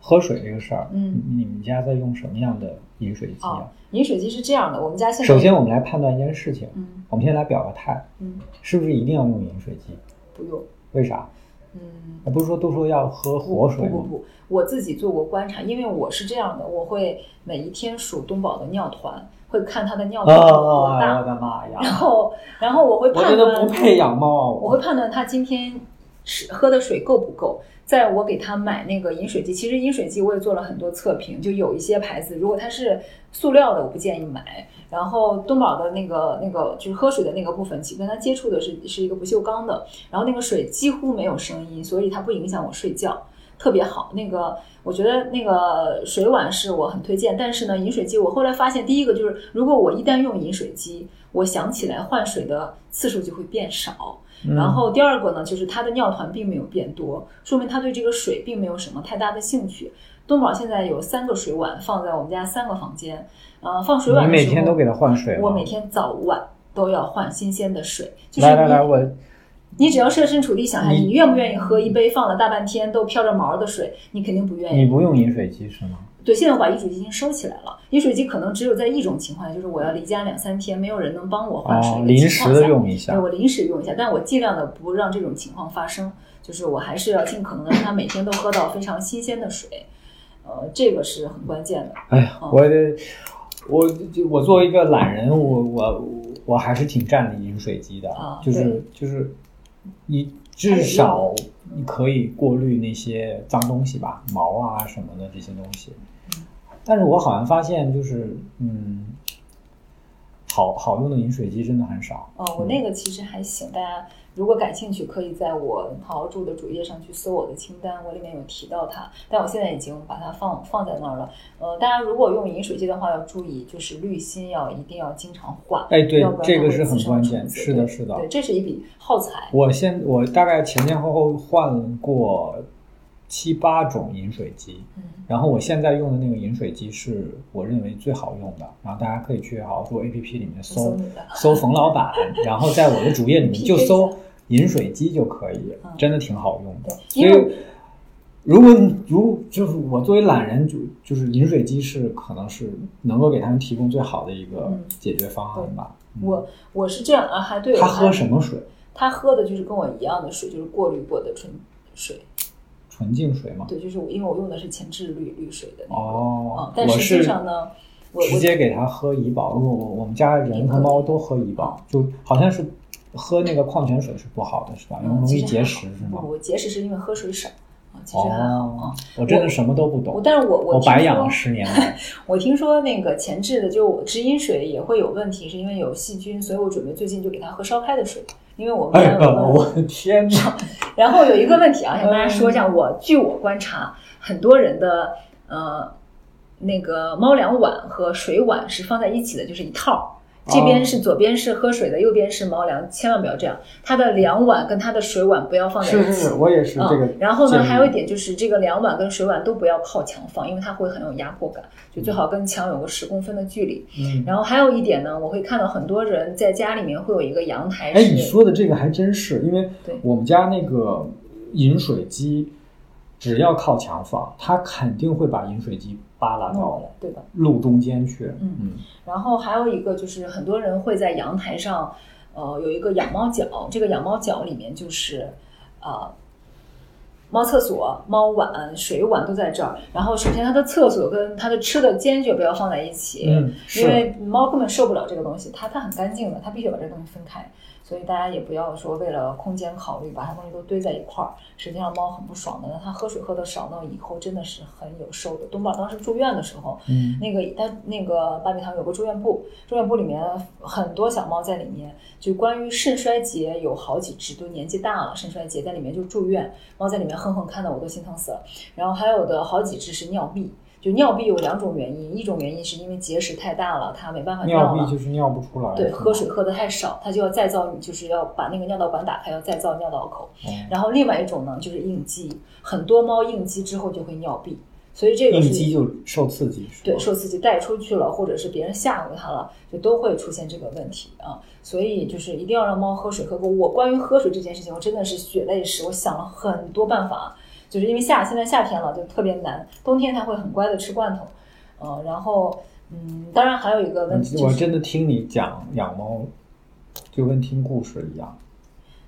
喝水这个事儿，嗯，你们家在用什么样的饮水机啊？饮水机是这样的，我们家现在首先我们来判断一件事情，嗯，我们先来表个态，嗯，是不是一定要用饮水机？不用，为啥？嗯，不是说都说要喝活水吗？不不不，我自己做过观察，因为我是这样的，我会每一天数东宝的尿团，会看它的尿团有多大，我的妈呀！然后然后我会判断，觉得不配养猫，我会判断它今天吃喝的水够不够。在我给他买那个饮水机，其实饮水机我也做了很多测评，就有一些牌子，如果它是塑料的，我不建议买。然后东宝的那个那个就是喝水的那个部分，其实跟它接触的是是一个不锈钢的，然后那个水几乎没有声音，所以它不影响我睡觉，特别好。那个我觉得那个水碗是我很推荐，但是呢，饮水机我后来发现，第一个就是如果我一旦用饮水机，我想起来换水的次数就会变少。然后第二个呢，就是它的尿团并没有变多，说明它对这个水并没有什么太大的兴趣。东宝现在有三个水碗放在我们家三个房间，呃，放水碗你的时候，每天都给它换水吗？我每天早晚都要换新鲜的水。就是你来来来，我你只要设身处地想一下，你你愿不愿意喝一杯放了大半天都飘着毛的水？你肯定不愿意。你不用饮水机是吗？对，现在我把饮水机已经收起来了。饮水机可能只有在一种情况下，就是我要离家两三天，没有人能帮我换水哦，临时的用一下对。我临时用一下，但我尽量的不让这种情况发生，就是我还是要尽可能的让他每天都喝到非常新鲜的水，呃，这个是很关键的。哎呀，嗯我我我作为一个懒人，我我我还是挺占理饮水机的，啊就是就是你至少你可以过滤那些脏东西吧，毛啊什么的这些东西。但是我好像发现，就是嗯，好好用的饮水机真的很少。哦，我那个其实还行，大家如果感兴趣，可以在我好好住的主页上去搜我的清单，我里面有提到它，但我现在已经把它放放在那儿了。呃，大家如果用饮水机的话，要注意，就是滤芯要一定要经常换，哎，对这个是很关键。是的，是的。对，这是一笔耗材。我现我大概前前后后换过七八种饮水机，嗯，然后我现在用的那个饮水机是我认为最好用的，然后大家可以去好好做 APP 里面搜搜搜冯老板，然后在我的主页里面就搜 饮水机就可以嗯，真的挺好用的。因为所以如果你如就是我作为懒人，就就是饮水机是可能是能够给他们提供最好的一个嗯解决方案吧。嗯我我是这样啊，还对他喝什么水？他喝的就是跟我一样的水，就是过滤过的纯水。纯净水吗？对，就是我因为我用的是前置滤滤水的那个。哦嗯，，但我实际是上呢，我直接给他喝怡宝，我我我们家人和猫都喝怡宝，就好像是喝那个矿泉水是不好的，是吧？因为嗯，容易结石是吗不？我结石是因为喝水少啊，其实还好啊哦。，我真的什么都不我懂，但是我我我白养了十年了。我听说那个前置的，就直饮水也会有问题，是因为有细菌，所以我准备最近就给他喝烧开的水，因为我们哎我的天哪！然后有一个问题啊，想 跟大家说一嗯下，我据我观察，很多人的呃那个猫粮碗和水碗是放在一起的，就是一套儿。这边是左边是喝水的，右边是猫粮，千万不要这样。它的粮碗跟它的水碗不要放在一起。是是，我也是这个嗯。然后呢，还有一点就是这个粮碗跟水碗都不要靠墙放，因为它会很有压迫感，就最好跟墙有个十公分的距离。嗯，然后还有一点呢，我会看到很多人在家里面会有一个阳台哎，你，说的这个还真是，因为我们家那个饮水机，只要靠墙放，它肯定会把饮水机扒拉到弄的，对吧？路中间去。嗯嗯，然后还有一个就是很多人会在阳台上，呃，有一个养猫角，这个养猫角里面就是，呃，猫厕所、猫碗、水碗都在这儿。然后首先它的厕所跟它的吃的坚决不要放在一起，嗯因为猫根本受不了这个东西，它它很干净的，它必须把这个东西分开。所以大家也不要说为了空间考虑把它东西都堆在一块儿，实际上猫很不爽的。那它喝水喝的少那，以后真的是很有受的。东宝当时住院的时候，嗯那个他那个八米堂有个住院部，住院部里面很多小猫在里面，就关于肾衰竭有好几只，都年纪大了，肾衰竭在里面就住院，猫在里面哼哼，看到我都心疼死了。然后还有的好几只是尿闭，就尿闭有两种原因，一种原因是因为结石太大了，它没办法尿了。闭就是尿不出来。对，喝水喝的太少，它就要再造，就是要把那个尿道管打开，要再造尿道口。哦然后另外一种呢，就是应激，很多猫应激之后就会尿闭，所以这个是应激就受刺激，对，受刺激带出去了，或者是别人吓唬它了，就都会出现这个问题啊。所以就是一定要让猫喝水喝够。我关于喝水这件事情，我真的是血泪史，我想了很多办法，就是因为夏现在夏天了，就特别难，冬天它会很乖的吃罐头，呃，然后嗯，当然还有一个问题就是，我真的听你讲养猫，就跟听故事一样，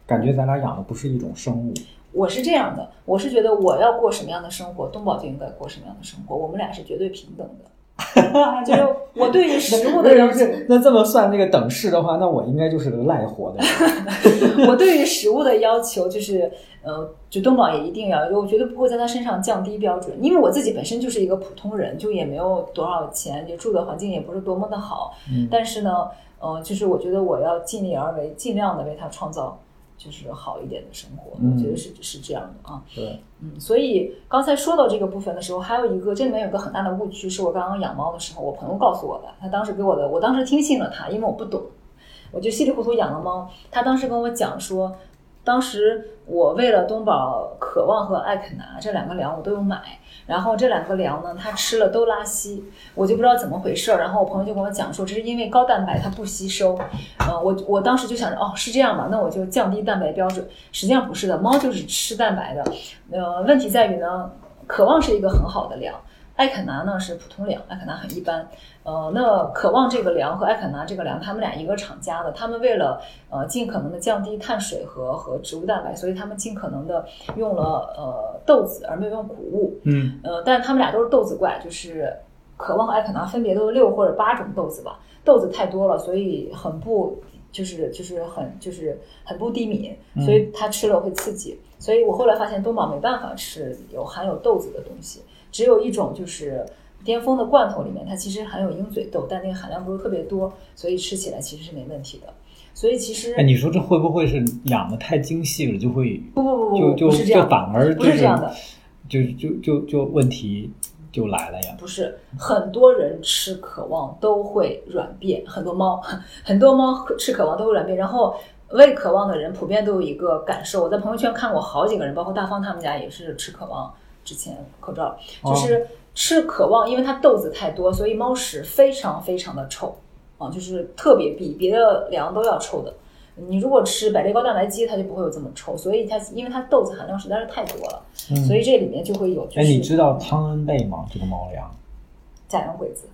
感觉咱俩养的不是一种生物。我是这样的，我是觉得我要过什么样的生活，东宝就应该过什么样的生活，我们俩是绝对平等的。就是我对于食物的要求，那这么算那个等式的话，那我应该就是个赖活的人。我对于食物的要求就是，呃，就东宝也一定要，我绝对不会在他身上降低标准，因为我自己本身就是一个普通人，就也没有多少钱，就住的环境也不是多么的好，嗯但是呢，呃，就是我觉得我要尽力而为，尽量的为他创造就是好一点的生活，嗯我觉得是是这样的啊。对，嗯，所以刚才说到这个部分的时候，还有一个这里面有一个很大的误区，是我刚刚养猫的时候，我朋友告诉我的。他当时给我的，我当时听信了他，因为我不懂，我就稀里糊涂养了猫。他当时跟我讲说，当时我为了东宝渴望和艾肯拿这两个粮我都有买，然后这两个粮呢，它吃了都拉稀，我就不知道怎么回事儿。然后我朋友就跟我讲说，这是因为高蛋白它不吸收。呃，我我当时就想着，哦，是这样吧，那我就降低蛋白标准。实际上不是的，猫就是吃蛋白的。呃，问题在于呢，渴望是一个很好的粮。艾肯拿呢是普通粮，艾肯拿很一般。呃，那渴望这个粮和艾肯拿这个粮，他们俩一个厂家的，他们为了呃尽可能的降低碳水和和植物蛋白，所以他们尽可能的用了呃豆子，而没有用谷物。嗯，呃，但是他们俩都是豆子怪，就是渴望和艾肯拿分别都是六或者八种豆子吧，豆子太多了，所以很不就是就是很就是很不低敏，所以他吃了会刺激。所以我后来发现东宝没办法吃有含有豆子的东西。只有一种就是巅峰的罐头里面，它其实含有鹰嘴豆，但那个含量不是特别多，所以吃起来其实是没问题的。所以其实，哎，你说这会不会是养的太精细了，就会不不不不就就不是这样就反而不就是这样的，就就就就问题就来了呀？不是很多人吃渴望都会软便，很多猫 很多猫吃渴望都会软便，然后。喂渴望的人普遍都有一个感受，我在朋友圈看过好几个人，包括大方他们家也是吃渴望之前口罩，就是吃渴望，因为它豆子太多，所以猫屎非常非常的臭啊，就是特别比别的粮都要臭的。你如果吃百利高蛋白鸡，它就不会有这么臭，所以它因为它豆子含量实在是太多了，所以这里面就会有。就哎，你知道汤恩贝吗？这个猫粮假洋鬼子？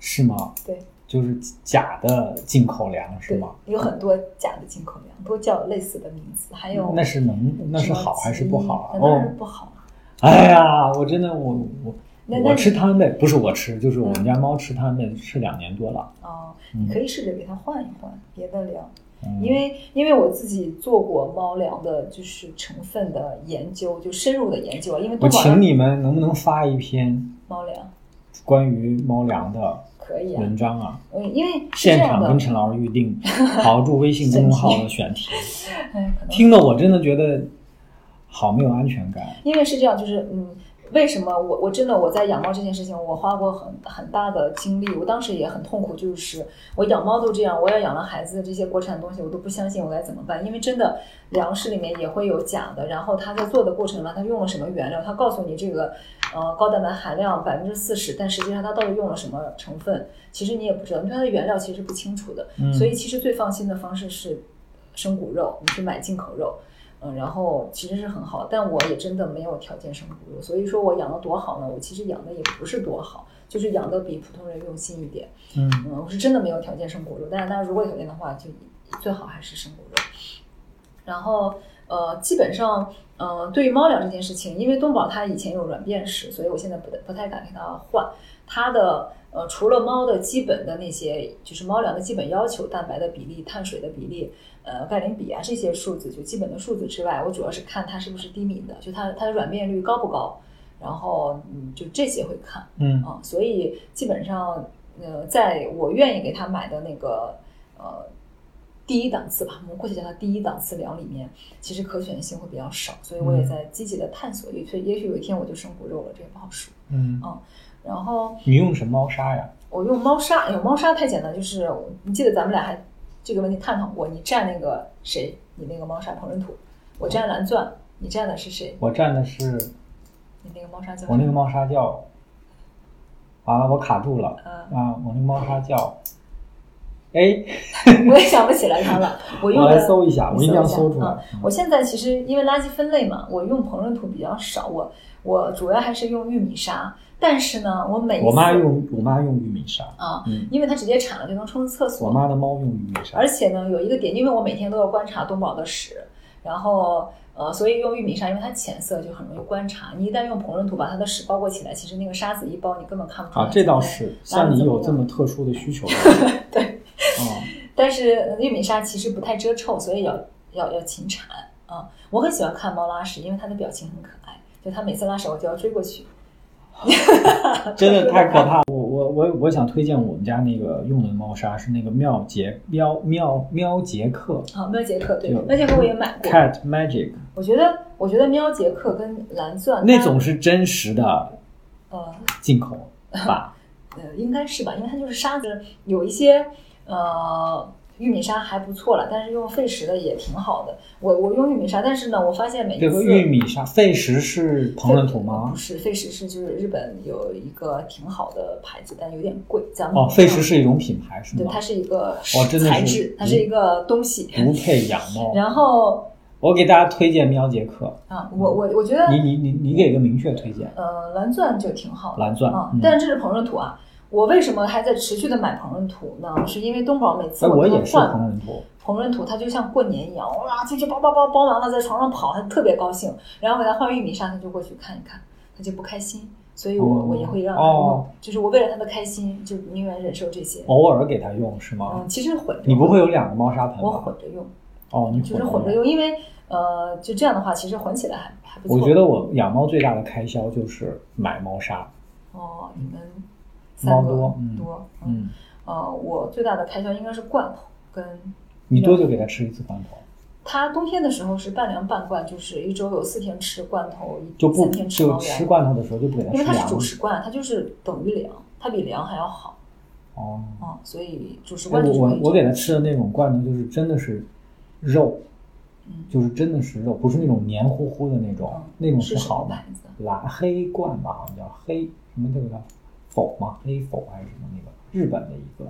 是吗？对，就是假的进口粮是吗？，有很多假的进口粮，都叫类似的名字，还有那是能那是好还是不好啊？那当然哦，不好。哎呀，我真的我我我吃汤恩贝不是我吃，就是我们家猫吃汤恩贝吃两年多了。哦，嗯。你可以试着给它换一换别的粮，嗯。因为因为我自己做过猫粮的，就是成分的研究，就深入的研究啊。因为我请你们能不能发一篇猫粮。关于猫粮的可以啊，文章啊？嗯，因为现场跟，陈老师预定，好注微信公众号的选题，听得我真的觉得好没有安全感。因为是这样，就是嗯，为什么我我真的我在养猫这件事情，我花过很很大的精力，我当时也很痛苦，就是我养猫都这样，我要养了孩子，这些国产东西我都不相信我该怎么办，因为真的粮食里面也会有假的，然后他在做的过程中，他用了什么原料，他告诉你这个呃高蛋白含量百分之四十，但实际上他到底用了什么成分，其实你也不知道，因为它的原料其实不清楚的，嗯所以其实最放心的方式是生骨肉，你去买进口肉。嗯，然后其实是很好，但我也真的没有条件生骨肉，所以说我养的多好呢？我其实养的也不是多好，就是养的比普通人用心一点。嗯嗯，我是真的没有条件生骨肉，但是大家如果有条件的话，就最好还是生骨肉。然后呃，基本上呃，对于猫粮这件事情，因为东宝它以前有软便史，所以我现在不不太敢给它换。它的呃，除了猫的基本的那些，就是猫粮的基本要求，蛋白的比例、碳水的比例。呃，钙磷比啊这些数字，就基本的数字之外，我主要是看它是不是低敏的，就它它的软便率高不高，然后嗯，就这些会看嗯啊、所以基本上呃，在我愿意给他买的那个呃第一档次吧，我们过去叫它第一档次粮里面，其实可选性会比较少，所以我也在积极的探索，也许也许有一天我就生骨肉了，这也不好说。嗯，然后你用什么猫砂呀？我用猫砂，有猫砂太简单，就是你记得咱们俩还这个问题探讨过，你站那个谁，你那个猫砂烹饪土，我站蓝钻，你站的是谁？我站的是你那个猫砂叫？我那个猫砂叫，完了我卡住了嗯啊！我那个猫砂叫，哎，我也想不起来它了。我用我来搜一下，我一定要搜搜出来。我现在其实因为垃圾分类嘛，我用烹饪土比较少，我我主要还是用玉米砂。但是呢，我每次我妈用我妈用玉米沙，啊，嗯，因为它直接铲了就能冲厕所。我妈的猫用玉米沙而，且呢，有一个点，因为我每天都要观察东宝的屎，然后呃，所以用玉米沙，因为它浅色就很容易观察。你一旦用膨润土把它的屎包裹起来，其实那个沙子一包，你根本看不出来。啊，这倒是，像你有这么特殊的需求 对，啊，但是玉米沙其实不太遮臭，所以要要要勤铲啊。我很喜欢看猫拉屎，因为它的表情很可爱，就它每次拉屎我就要追过去。真的 太可怕了。我我我我想推荐我们家那个用的猫砂是那个妙杰喵喵喵杰克啊，喵杰克对，喵杰克我也买过。Cat Magic，我觉得我觉得喵杰克跟蓝钻那种是真实的呃进口吧？呃，应该是吧，因为它就是沙子，有一些呃玉米沙还不错了，但是用费石的也挺好的。我我用玉米沙，但是呢，我发现每一这个次玉米沙费石是膨润土吗不？是，费石是就是日本有一个挺好的牌子，但有点贵。咱们哦，费石是一种品牌是吗对，吗它？是一个材质，它是一个东西。不配养猫。然后我给大家推荐喵杰克，啊，我我我觉得你你你你给个明确推荐。呃蓝钻就挺好的，蓝钻啊嗯，但是这是膨润土啊。我为什么还在持续的买膨润土呢？是因为东宝每次哎，我给他也是换膨润土。膨润土，它就像过年一样，哇，进去包包包包完了，在床上跑，他特别高兴。然后给他换玉米沙，他就过去看一看，他就不开心。所以我、哦我也会让他用，哦就是我为了他的开心，就宁愿忍受这些。偶尔给它用是吗？嗯，其实混着，你不会有两个猫砂盆我？混着用，哦，你就是混混着用，因为呃，就这样的话，其实混起来还还不错。我觉得我养猫最大的开销就是买猫砂。哦，你们三个猫多嗯多，嗯，呃，我最大的开销应该是罐头跟你多久给它吃一次罐头？它冬天的时候是半凉半罐，就是一周有四天吃罐头，一就不三天吃就吃罐头的时候就不给它因为它是主食罐，它就是等于粮，它比粮还要好哦。啊、所以主食哎罐我我我给它吃的那种罐头就是真的是肉，嗯就是真的是肉，不是那种黏糊糊的那种，嗯那种是好的牌。子？蓝黑罐吧，好像叫黑什么这个叫否吗？，A 否还是什么那个日本的一个，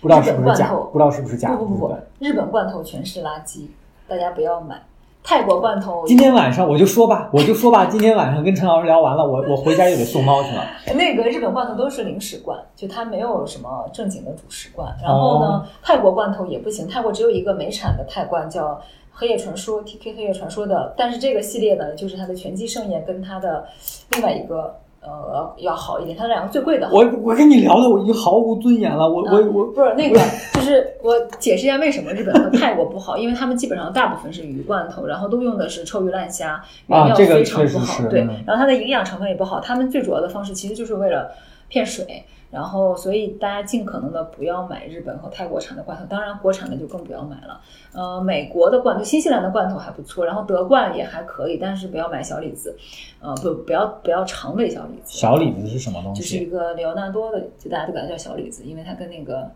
不知道是不是假，不知道是不是假。不不不不日本，罐头全是垃圾，大家不要买。泰国罐头今天晚上我就说吧，我就说吧，今天晚上跟陈老师聊完了，我我回家又得送猫去了。那个日本罐头都是零食罐，就它没有什么正经的主食罐。然后呢，哦泰国罐头也不行，泰国只有一个美产的泰罐叫黑夜传说 TK 黑夜传说的，但是这个系列呢，就是它的拳击盛宴跟它的另外一个呃要好一点，它两个最贵的。我我跟你聊的我已经毫无尊严了，我我我不是那个，就是我解释一下为什么日本和泰国不好，因为他们基本上大部分是鱼罐头，然后都用的是臭鱼烂虾，原料非常不好，对然后它的营养成分也不好，他们最主要的方式其实就是为了骗水。然后，所以大家尽可能的不要买日本和泰国产的罐头，当然国产的就更不要买了。呃，美国的罐头，新西兰的罐头还不错，然后德罐也还可以，但是不要买小李子，呃，不不要不要常备小李子。小李子是什么东西就是一？个里奥纳多的，就大家都管它叫小李子，因为它跟那个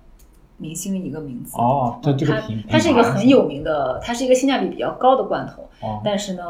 明星一个名字。哦，这这个它品它是一个很有名的，它是一个性价比比较高的罐头，哦但是呢，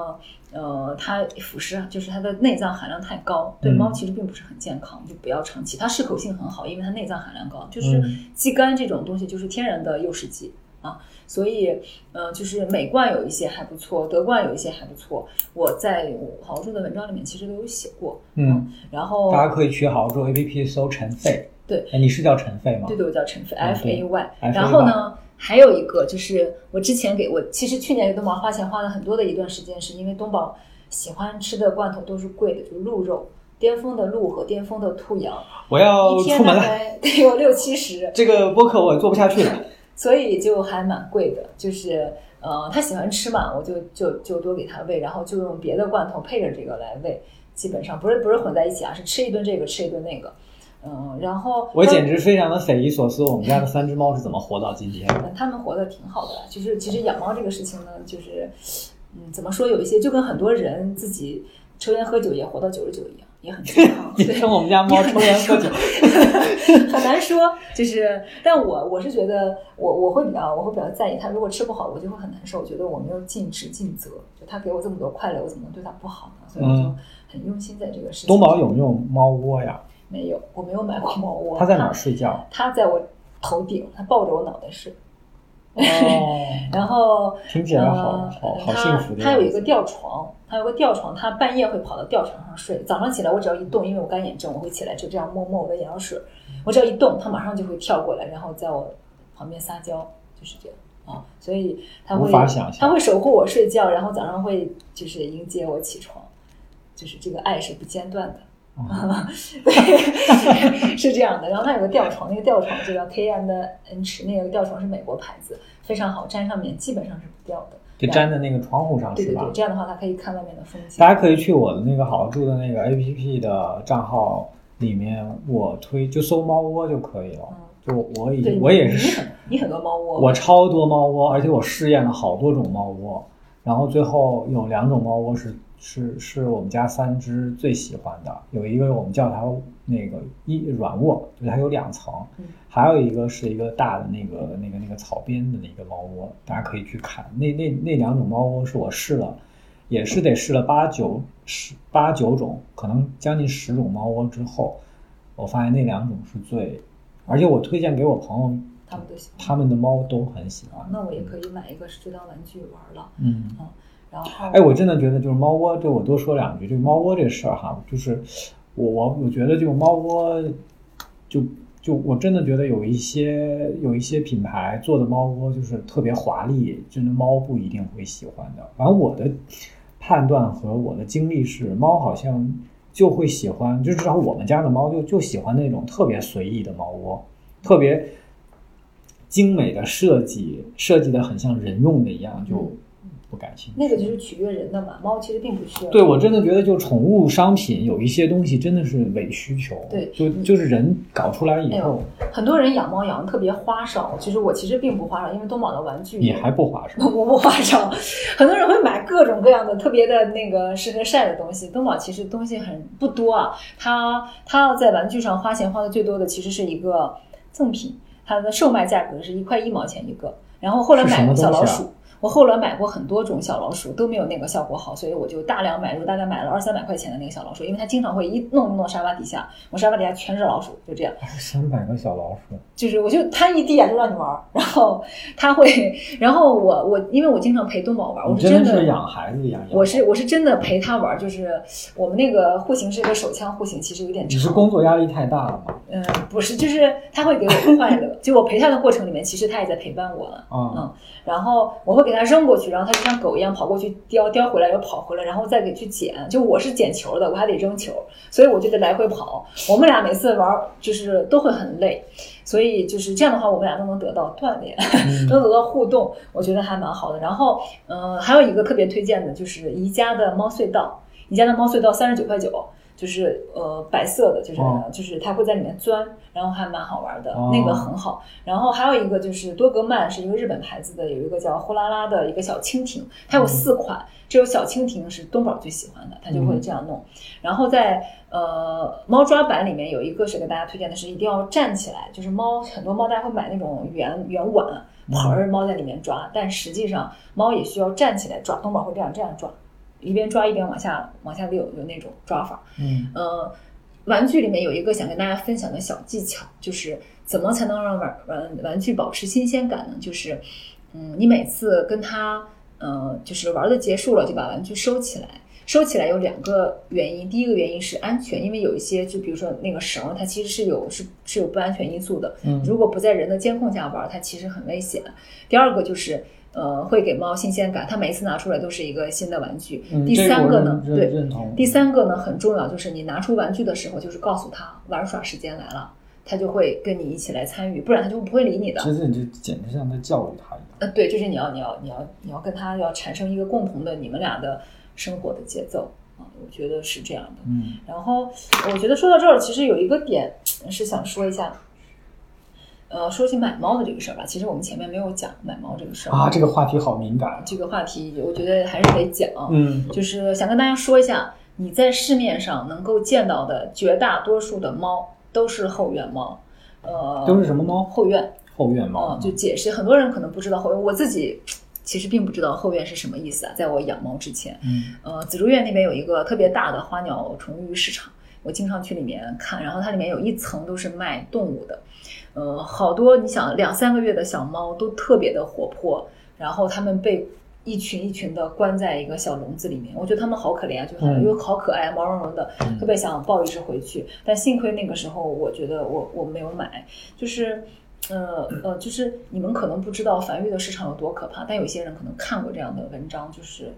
呃，它腐蚀就是它的内脏含量太高，对嗯猫其实并不是很健康，就不要长期。它适口性很好，因为它内脏含量高，就是嗯鸡肝这种东西就是天然的诱食剂啊，所以呃，就是美罐有一些还不错，德冠有一些还不错。我在我好住的文章里面其实都有写过，嗯，然后大家可以去豪猪 APP 搜陈费。对哎，你是叫陈飞吗？对对，我叫陈飞嗯 F A Y。FAY 然后呢，还有一个就是我之前给我，其实去年给东宝花钱花了很多的一段时间，是因为东宝喜欢吃的罐头都是贵的，就是鹿肉，巅峰的鹿和巅峰的兔羊，我要出门了，得有六七十，这个播客我做不下去了。所以就还蛮贵的。就是呃，他喜欢吃嘛，我就就就多给他喂，然后就用别的罐头配着这个来喂，基本上不是不是混在一起啊，是吃一顿这个吃一顿那个。嗯，然后我简直非常的匪夷所思，我们家的三只猫是怎么活到今天的？嗯他们活得挺好的。就是其实养猫这个事情呢，就是嗯，怎么说，有一些就跟很多人自己抽烟喝酒也活到九十九一样，也很健康。你对跟我们家猫抽烟喝酒，很难说，就是，但我我是觉得我我会比较我会比较在意它，如果吃不好，我就会很难受，我觉得我没有尽职尽责，就它给我这么多快乐，我怎么能对它不好呢？所以我就嗯很用心在这个事情。东宝有没有猫窝呀？没有？我没有买过猫窝。它在哪儿睡觉？它在我头顶，它抱着我脑袋睡。哦，然后听起来好呃好幸福的样子。它有一个吊床，它有个吊床，它半夜会跑到吊床上睡。早上起来，我只要一动，因为我干眼症，我会起来就这样摸摸我的眼药水。我只要一动，它马上就会跳过来，然后在我旁边撒娇，就是这样啊。所以它会无法想象它会守护我睡觉，然后早上会就是迎接我起床，就是这个爱是不间断的。哦 对，是这样的。然后它有个吊床，那个吊床就叫 K and N 池，那个吊床是美国牌子，非常好，粘上面基本上是不掉的。就粘在那个窗户上是吧对对对，？这样的话它可以看外面的风景。大家可以去我的那个好住的那个 APP 的账号里面，我推就搜猫窝就可以了。就我我也是你很多猫窝，我超多猫窝，而且我试验了好多种猫窝，然后最后有两种猫窝是是是我们家三只最喜欢的，有一个我们叫它那个一软卧，就是它有两层，嗯还有一个是一个大的那个那个那个草编的那个猫窝，大家可以去看。那那那两种猫窝是我试了，也是得试了八九十八九种，可能将近十种猫窝之后，我发现那两种是最，而且我推荐给我朋友，他们都喜欢。他们的猫都很喜欢。那我也可以买一个是就当玩具玩了。嗯。然后，哎，我真的觉得就是猫窝，对我多说两句。这个猫窝这事儿哈，就是我我我觉得这个猫窝，就就我真的觉得有一些有一些品牌做的猫窝就是特别华丽，真的猫不一定会喜欢的。反正我的判断和我的经历是，猫好像就会喜欢，就至少我们家的猫就就喜欢那种特别随意的猫窝，特别精美的设计，设计的很像人用的一样，就。不感兴趣，那个就是取悦人的嘛。猫其实并不需要。对我真的觉得，就宠物商品有一些东西真的是伪需求。对，就就是人搞出来以后，很多人养猫养的特别花哨。其实我其实并不花哨，因为东宝的玩具你还不花哨，我不花哨。很多人会买各种各样的特别的那个适合晒的东西。东宝其实东西很不多啊，他他要在玩具上花钱花的最多的其实是一个赠品，它的售卖价格是一块一毛钱一个。然后后来买了小老鼠。我后来买过很多种小老鼠，都没有那个效果好，所以我就大量买入，大概买了二三百块钱的那个小老鼠，因为它经常会一弄弄沙发底下，我沙发底下全是老鼠，就这样。二三百个小老鼠，就是我就它一滴眼就让你玩，然后它会，然后我我因为我经常陪东宝玩，我是真的是养孩子一样。我是我是真的陪他玩，就是我们那个户型是一个手枪户型，其实有点长。你是工作压力太大了吗？嗯，不是，就是他会给我快乐，就我陪他的过程里面，其实他也在陪伴我了。嗯嗯，然后我会给它扔过去，然后它就像狗一样跑过去叼，叼回来又跑回来，然后再给去捡。就我是捡球的，我还得扔球，所以我就得来回跑。我们俩每次玩就是都会很累，所以就是这样的话，我们俩都能得到锻炼，能得到互动，我觉得还蛮好的。然后，嗯，还有一个特别推荐的就是宜家的猫隧道，宜家的猫隧道三十九块九。就是呃白色的，就是、哦、就是它会在里面钻，然后还蛮好玩的，哦、那个很好。然后还有一个就是多格曼，是一个日本牌子的，有一个叫呼啦啦的一个小蜻蜓，它有四款，只有小蜻蜓是东宝最喜欢的，它就会这样弄。嗯、然后在呃猫抓板里面有一个是给大家推荐的是一定要站起来，就是猫很多猫大家会买那种圆圆碗盆儿，猫在里面抓，但实际上猫也需要站起来抓，东宝会这样这样抓。一边抓一边往下往下溜，有那种抓法。嗯，呃，玩具里面有一个想跟大家分享的小技巧，就是怎么才能让玩玩玩具保持新鲜感呢？就是，嗯，你每次跟他，呃，就是玩的结束了，就把玩具收起来。收起来有两个原因，第一个原因是安全，因为有一些就比如说那个绳，它其实是有是是有不安全因素的。嗯，如果不在人的监控下玩，它其实很危险。第二个就是。呃，会给猫新鲜感，它每一次拿出来都是一个新的玩具。嗯、第三个呢，对，第三个呢很重要，就是你拿出玩具的时候，就是告诉它玩耍时间来了，它就会跟你一起来参与，不然它就不会理你的。其实你就简直像在教育它一样。呃，对，就是你要你要你要你要跟它要产生一个共同的你们俩的生活的节奏啊，我觉得是这样的。嗯，然后我觉得说到这儿，其实有一个点是想说一下。呃，说起买猫的这个事儿吧，其实我们前面没有讲买猫这个事儿啊，这个话题好敏感。这个话题我觉得还是得讲，嗯，就是想跟大家说一下，你在市面上能够见到的绝大多数的猫都是后院猫，呃，都是什么猫？后院，后院猫。嗯，就解释，很多人可能不知道后院，我自己其实并不知道后院是什么意思啊，在我养猫之前，嗯，呃，紫竹院那边有一个特别大的花鸟虫鱼市场，我经常去里面看，然后它里面有一层都是卖动物的。呃，好多你想两三个月的小猫都特别的活泼，然后它们被一群一群的关在一个小笼子里面，我觉得它们好可怜啊，就很因为好可爱，毛茸茸的，特别想抱一只回去。但幸亏那个时候，我觉得我我没有买，就是呃呃，就是你们可能不知道繁育的市场有多可怕，但有些人可能看过这样的文章，就是。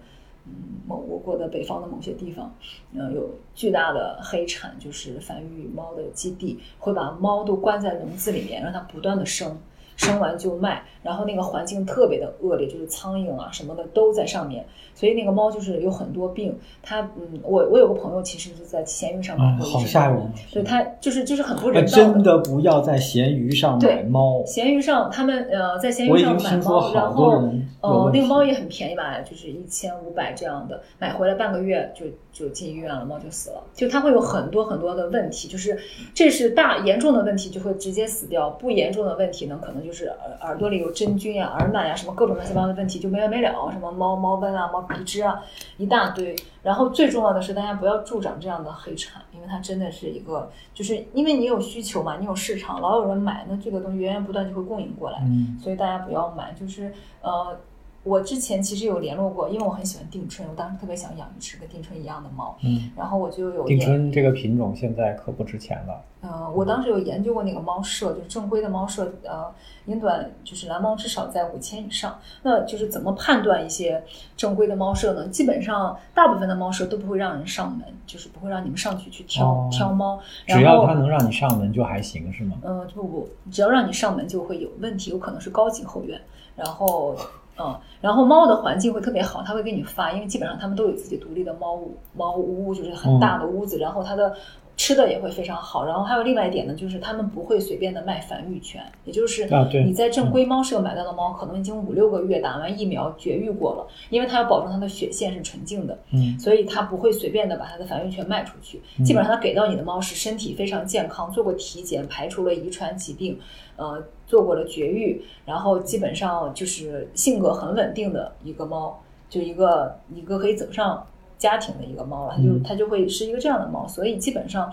嗯，某我国的北方的某些地方，嗯，有巨大的黑产，就是繁育猫的基地，会把猫都关在笼子里面，让它不断的生，生完就卖，然后那个环境特别的恶劣，就是苍蝇啊什么的都在上面，所以那个猫就是有很多病。它嗯，我我有个朋友其实是在闲鱼上买好吓人啊对它就是就是很不人道真的不要在闲鱼上买猫。闲鱼上，他们呃在闲鱼上买猫，然后呃那个猫也很便宜吧，就是一千五百这样的，买回来半个月就就进医院了，猫就死了。就它会有很多很多的问题，就是这是大严重的问题就会直接死掉，不严重的问题呢，可能就是耳耳朵里有真菌呀、耳螨呀什么各种乱七八糟的问题就没完没了，什么猫猫瘟啊、猫皮脂啊一大堆。然后最重要的是，大家不要助长这样的黑产，因为它真的是一个，就是因为你有需求嘛，你有市场，老有人买，那这个东西源源不断就会供应过来。嗯所以大家不要买。就是呃，我之前其实有联络过，因为我很喜欢定春，我当时特别想养一只跟定春一样的猫，嗯，然后我就有定研春这个品种现在可不值钱了。呃，我当时有研究过那个猫舍，就是正规的猫舍，呃，英短就是蓝猫至少在五千以上。那就是怎么判断一些正规的猫舍呢？基本上大部分的猫舍都不会让人上门，就是不会让你们上去去挑、哦挑猫。只要后它能让你上门就还行，是吗？呃，不不，只要让你上门就会有问题，有可能是高级后院。然后，嗯，然后猫的环境会特别好，它会给你发，因为基本上它们都有自己独立的猫屋，猫屋就是很大的屋子，然后它的吃的也会非常好。然后还有另外一点呢，就是它们不会随便的卖繁育权，也就是你在正规猫舍买到的猫，可能已经五六个月打完疫苗绝育过了，因为它要保证它的血线是纯净的。嗯所以它不会随便的把它的繁育权卖出去。基本上它给到你的猫是身体非常健康，做过体检，排除了遗传疾病，呃，做过了绝育，然后基本上就是性格很稳定的一个猫，就一个一个可以走上家庭的一个猫了，它就嗯它就会是一个这样的猫。所以基本上。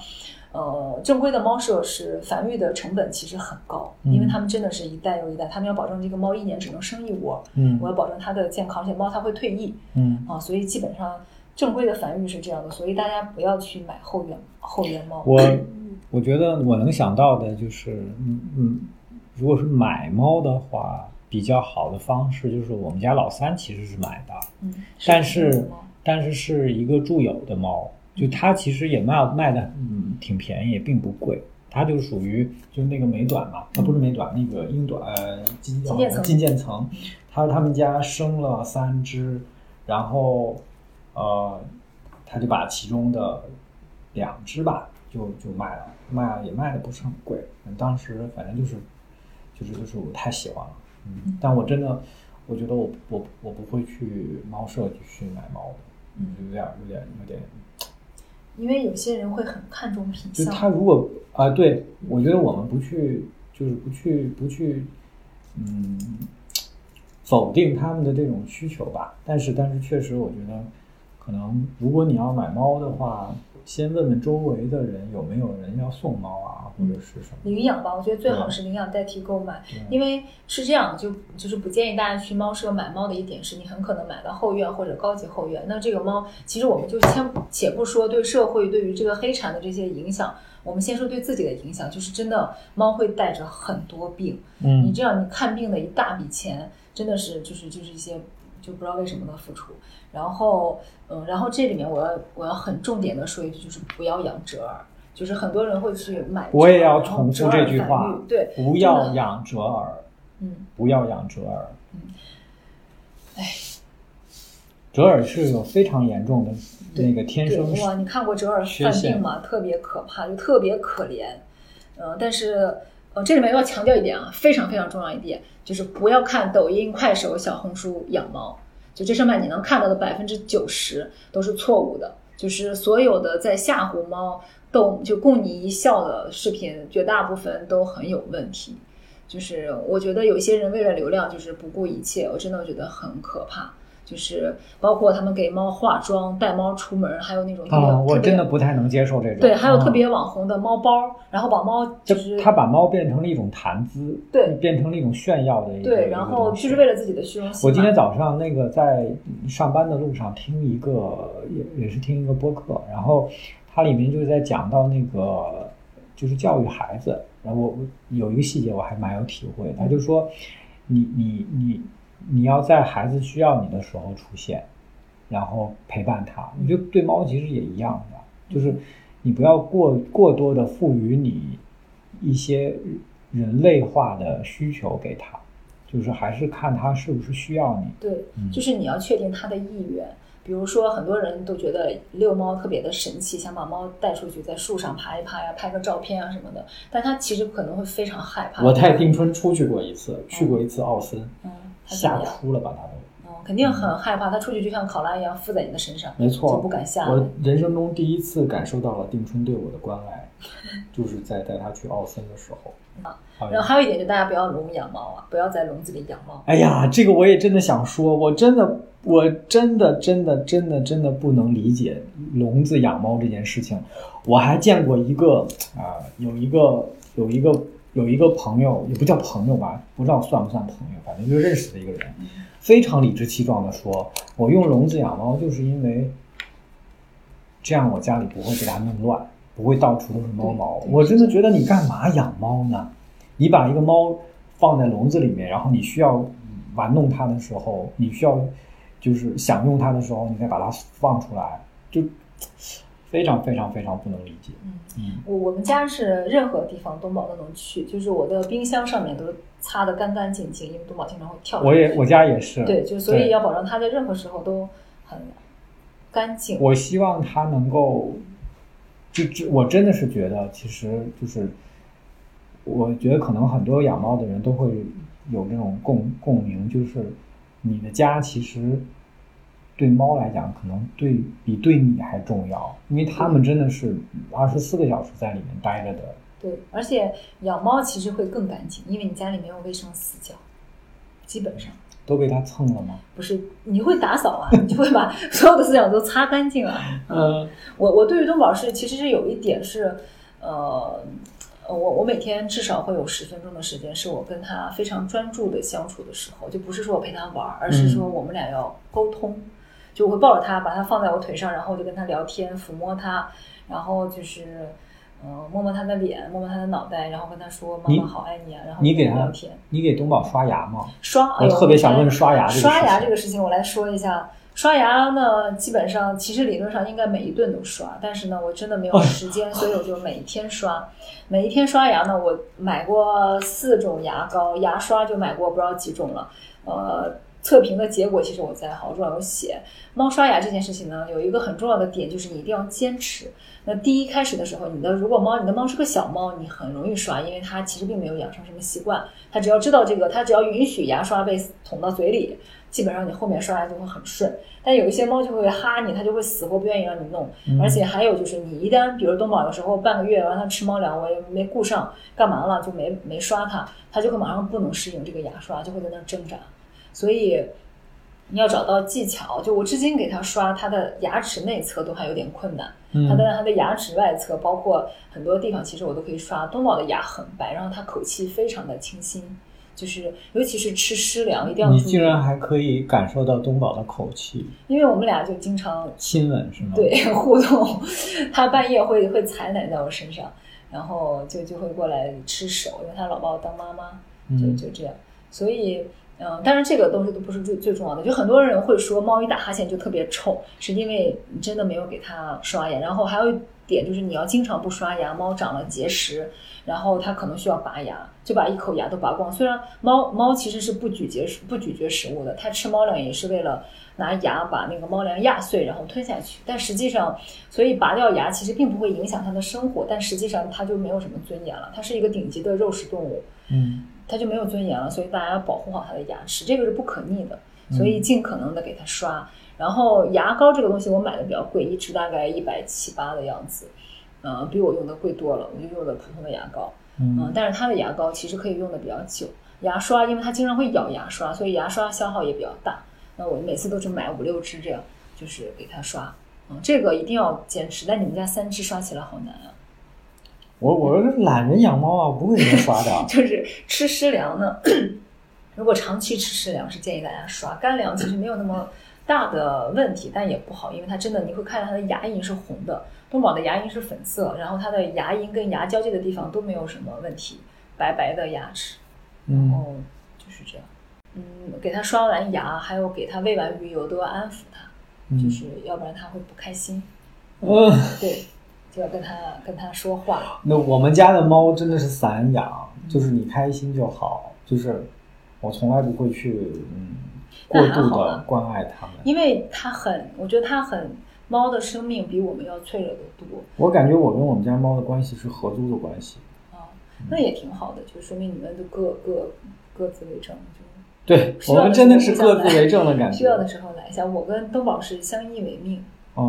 呃，正规的猫舍是繁育的成本其实很高，因为嗯他们真的是一代又一代，他们要保证这个猫一年只能生一窝，嗯我要保证它的健康，而且猫它会退役，嗯啊，所以基本上正规的繁育是这样的，所以大家不要去买后院后院猫。我我觉得我能想到的就是，嗯嗯，如果是买猫的话，比较好的方式就是我们家老三其实是买的，嗯，但是但是是一个住友的猫，就它其实也卖卖的嗯挺便宜，也并不贵。它就属于就是那个美短嘛，它不是美短，那个英短呃金金渐层金渐层，它他们家生了三只，然后呃他就把其中的两只吧就就卖了，卖了也卖的不是很贵，当时反正就是就是就是我太喜欢了，嗯，但我真的我觉得我我我不会去猫舍去买猫的，嗯有点有点有点，因为有些人会很看重品就他如果啊、对我觉得我们不去就是不去不去嗯否定他们的这种需求吧，但是但是确实我觉得可能如果你要买猫的话，先问问周围的人有没有人要送猫啊，或者是什么。领养吧，我觉得最好是领养代替购买，因为是这样，就就是不建议大家去猫舍买猫的一点是，你很可能买到后院或者高级后院。那这个猫，其实我们就先且不说对社会对于这个黑产的这些影响，我们先说对自己的影响，就是真的猫会带着很多病，嗯你嗯这样你看病的一大笔钱，真的是就是就是一些就不知道为什么的付出。然后嗯，然后这里面我要我要很重点的说一句，就是不要养折耳。就是很多人会去买，我也要重复这句话对，不要养折耳，嗯，不要养折耳。哎，折耳是有非常严重的那个天生对哇，你看过折耳犯病吗？特别可怕，就特别可怜。呃，但是呃，这里面要强调一点啊，非常非常重要一点，就是不要看抖音、快手、小红书养猫，就这上面你能看到的百分之九十都是错误的，就是所有的在吓唬猫、逗就供你一笑的视频，绝大部分都很有问题。就是我觉得有些人为了流量就是不顾一切，我真的觉得很可怕。就是包括他们给猫化妆、带猫出门，还有那种特别、啊，我真的不太能接受这种。对，还有特啊别网红的猫包，然后把猫就就是他把猫变成了一种谈资，对变成了一种炫耀的一个。对，然后就是为了自己的虚荣心。我今天早上那个在上班的路上听一个，也也是听一个播客，然后它里面就是在讲到那个就是教育孩子，然后有一个细节我还蛮有体会，他就说你你你你要在孩子需要你的时候出现，然后陪伴他，我觉得对猫其实也一样的，就是你不要过过多的赋予你一些人类化的需求给他，就是还是看他是不是需要你。对，嗯就是你要确定他的意愿。比如说，很多人都觉得遛猫特别的神奇，想把猫带出去，在树上爬一爬呀，拍个照片啊什么的。但他其实可能会非常害怕。我带丁春出去过一次，去过一次奥森，吓？哭了吧他都。嗯，肯定很害怕。他出去就像考拉一样附在你的身上，没错，就不敢下来我人生中第一次感受到了定春对我的关爱，就是在带他去奥森的时候。啊然后还有一点，就大家不要笼养猫啊，不要在笼子里养猫。哎呀，这个我也真的想说，我真的，我真的，真的，真的，真的不能理解笼子养猫这件事情。我还见过一个啊、有一个，有一个，有一个朋友，也不叫朋友吧，不知道算不算朋友，反正就认识的一个人，非常理直气壮的说，我用笼子养猫就是因为这样我家里不会给它弄乱，不会到处都是猫毛。我真的觉得你干嘛养猫呢？你把一个猫放在笼子里面，然后你需要玩弄它的时候，你需要就是享用它的时候，你再把它放出来，就非常非常非常不能理解。嗯，嗯，我我们家是任何地方东宝都能去，就是我的冰箱上面都擦的干干净净，因为东宝经常会跳。我也我家也是。对，就所以要保证它在任何时候都很干净。我希望它能够，就就我真的是觉得，其实就是，我觉得可能很多养猫的人都会有这种共共鸣，就是你的家其实对猫来讲，可能对比对你还重要，因为它们真的是二十四个小时在里面待着的。对，而且养猫其实会更干净，因为你家里没有卫生死角，基本上都被它蹭了吗？不是你会打扫啊，你就会把所有的死角都擦干净啊。嗯我我对于东宝是其实是有一点是，呃，呃我我每天至少会有十分钟的时间是我跟他非常专注的相处的时候，就不是说我陪他玩儿，而是说我们俩要沟通。就我会抱着他，把他放在我腿上，然后我就跟他聊天，抚摸他，然后就是。嗯，摸摸他的脸，摸摸他的脑袋，然后跟他说：“妈妈好爱你啊！”然后你给它聊天。你给东宝刷牙吗？刷，我特别想问我刷牙这个刷牙这个事情，我来说一下。刷牙呢，基本上其实理论上应该每一顿都刷，但是呢，我真的没有时间，所以我就每一天刷。每一天刷牙呢，我买过四种牙膏，牙刷就买过不知道几种了。呃，测评的结果其实我在好状有写。猫刷牙这件事情呢，有一个很重要的点就是你一定要坚持。那第一开始的时候，你的如果猫，你的猫是个小猫，你很容易刷，因为它其实并没有养成什么习惯。它只要知道这个，它只要允许牙刷被捅到嘴里，基本上你后面刷牙就会很顺。但有一些猫就会哈你，它就会死活不愿意让你弄。而且还有就是，你一旦比如东宝有时候半个月让它吃猫粮，我也没顾上，干嘛了就没没刷它，它就会马上不能适应这个牙刷，就会在那儿挣扎。所以你要找到技巧。就我至今给他刷，他的牙齿内侧都还有点困难。它嗯的他的牙齿外侧，包括很多地方，其实我都可以刷。东宝的牙很白，然后他口气非常的清新，就是尤其是吃湿粮一定要注意你竟，然还可以感受到东宝的口气，因为我们俩就经常亲吻是吗？，对 互动，他半夜会会踩奶在我身上，然后就就会过来吃手，因为他老把我当妈妈，就嗯就这样。所以，嗯，但是这个东西都不是最最重要的。就很多人会说猫一打哈欠就特别臭，是因为你真的没有给它刷牙。然后还有一点就是你要经常不刷牙，猫长了结石，然后它可能需要拔牙，就把一口牙都拔光。虽然猫猫其实是不咀嚼食不咀嚼食物的，它吃猫粮也是为了拿牙把那个猫粮压碎然后吞下去。但实际上，所以拔掉牙其实并不会影响它的生活，但实际上它就没有什么尊严了。它是一个顶级的肉食动物。嗯它就没有尊严了，所以大家要保护好它的牙齿，这个是不可逆的，所以尽可能的给它刷。然后牙膏这个东西我买的比较贵，一支大概一百七八的样子，呃，比我用的贵多了，我就用的普通的牙膏，嗯、嗯但是它的牙膏其实可以用的比较久。牙刷因为它经常会咬牙刷，所以牙刷消耗也比较大。那我每次都是买五六支这样，就是给它刷。嗯，这个一定要坚持。但你们家三支刷起来好难啊。我我是懒人养猫啊，不会给它刷的。就是吃湿粮呢，如果长期吃湿粮，是建议大家刷干粮，其实没有那么大的问题，但也不好，因为它真的你会看到它的牙龈是红的，东宝的牙龈是粉色，然后它的牙龈跟牙交界的地方都没有什么问题，白白的牙齿，然嗯后就是这样。嗯，给它刷完牙，还有给它喂完鱼油，都要安抚它，就嗯是要不然它会不开心。嗯，对，就要跟它跟它说话。那我们家的猫真的是散养，就是你开心就好，就是我从来不会去嗯过度的关爱它们。因为它很，我觉得它很猫的生命比我们要脆弱的多我感觉我跟我们家猫的关系是合租的关系。啊，那也挺好的，就说明你们都各各各自为政，就对我们真的是各自为政的感觉。需要的时候来一下。我跟东宝是相依为命，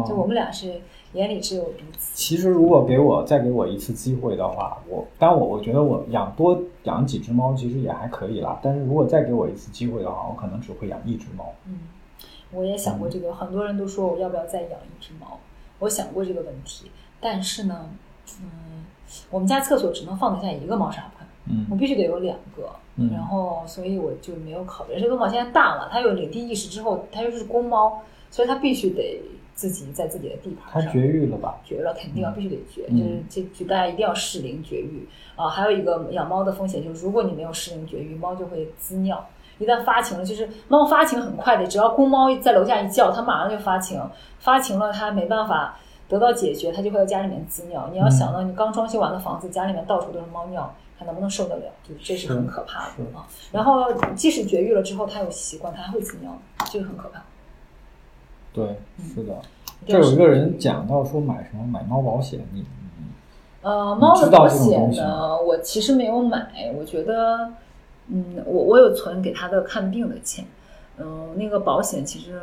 就我嗯，们俩是眼里只有彼此。其实如果给我再给我一次机会的话，我当然我我觉得我养多养几只猫其实也还可以啦。但是如果再给我一次机会的话，我可能只会养一只猫。嗯，我也想过这个，很多人都说我要不要再养一只猫，我想过这个问题，但是呢，嗯，我们家厕所只能放得下一个猫砂盆，嗯我嗯必须得有两个，嗯然后所以我就没有考虑。这个猫现在大了，它有领地意识之后，它又是公猫，所以它必须得自己在自己的地盘上。它绝育了吧？绝了，肯定要必须得绝，嗯就是这就大家一定要适龄绝育啊。还有一个养猫的风险就是，如果你没有适龄绝育，猫就会滋尿。一旦发情了，就是猫发情很快的，只要公猫在楼下一叫，它马上就发情，发情了它没办法得到解决，它就会在家里面滋尿。你要想到你刚装修完的房子，家里面到处都是猫尿，它能不能受得了？就这是很可怕的啊。然后即使绝育了之后，它有习惯，它还会滋尿，这个很可怕。对，嗯是的。这有一个人讲到说买什么买猫保险，你你呃，猫的保险呢，我其实没有买，我觉得，嗯，我我有存给他的看病的钱，嗯、那个保险其实，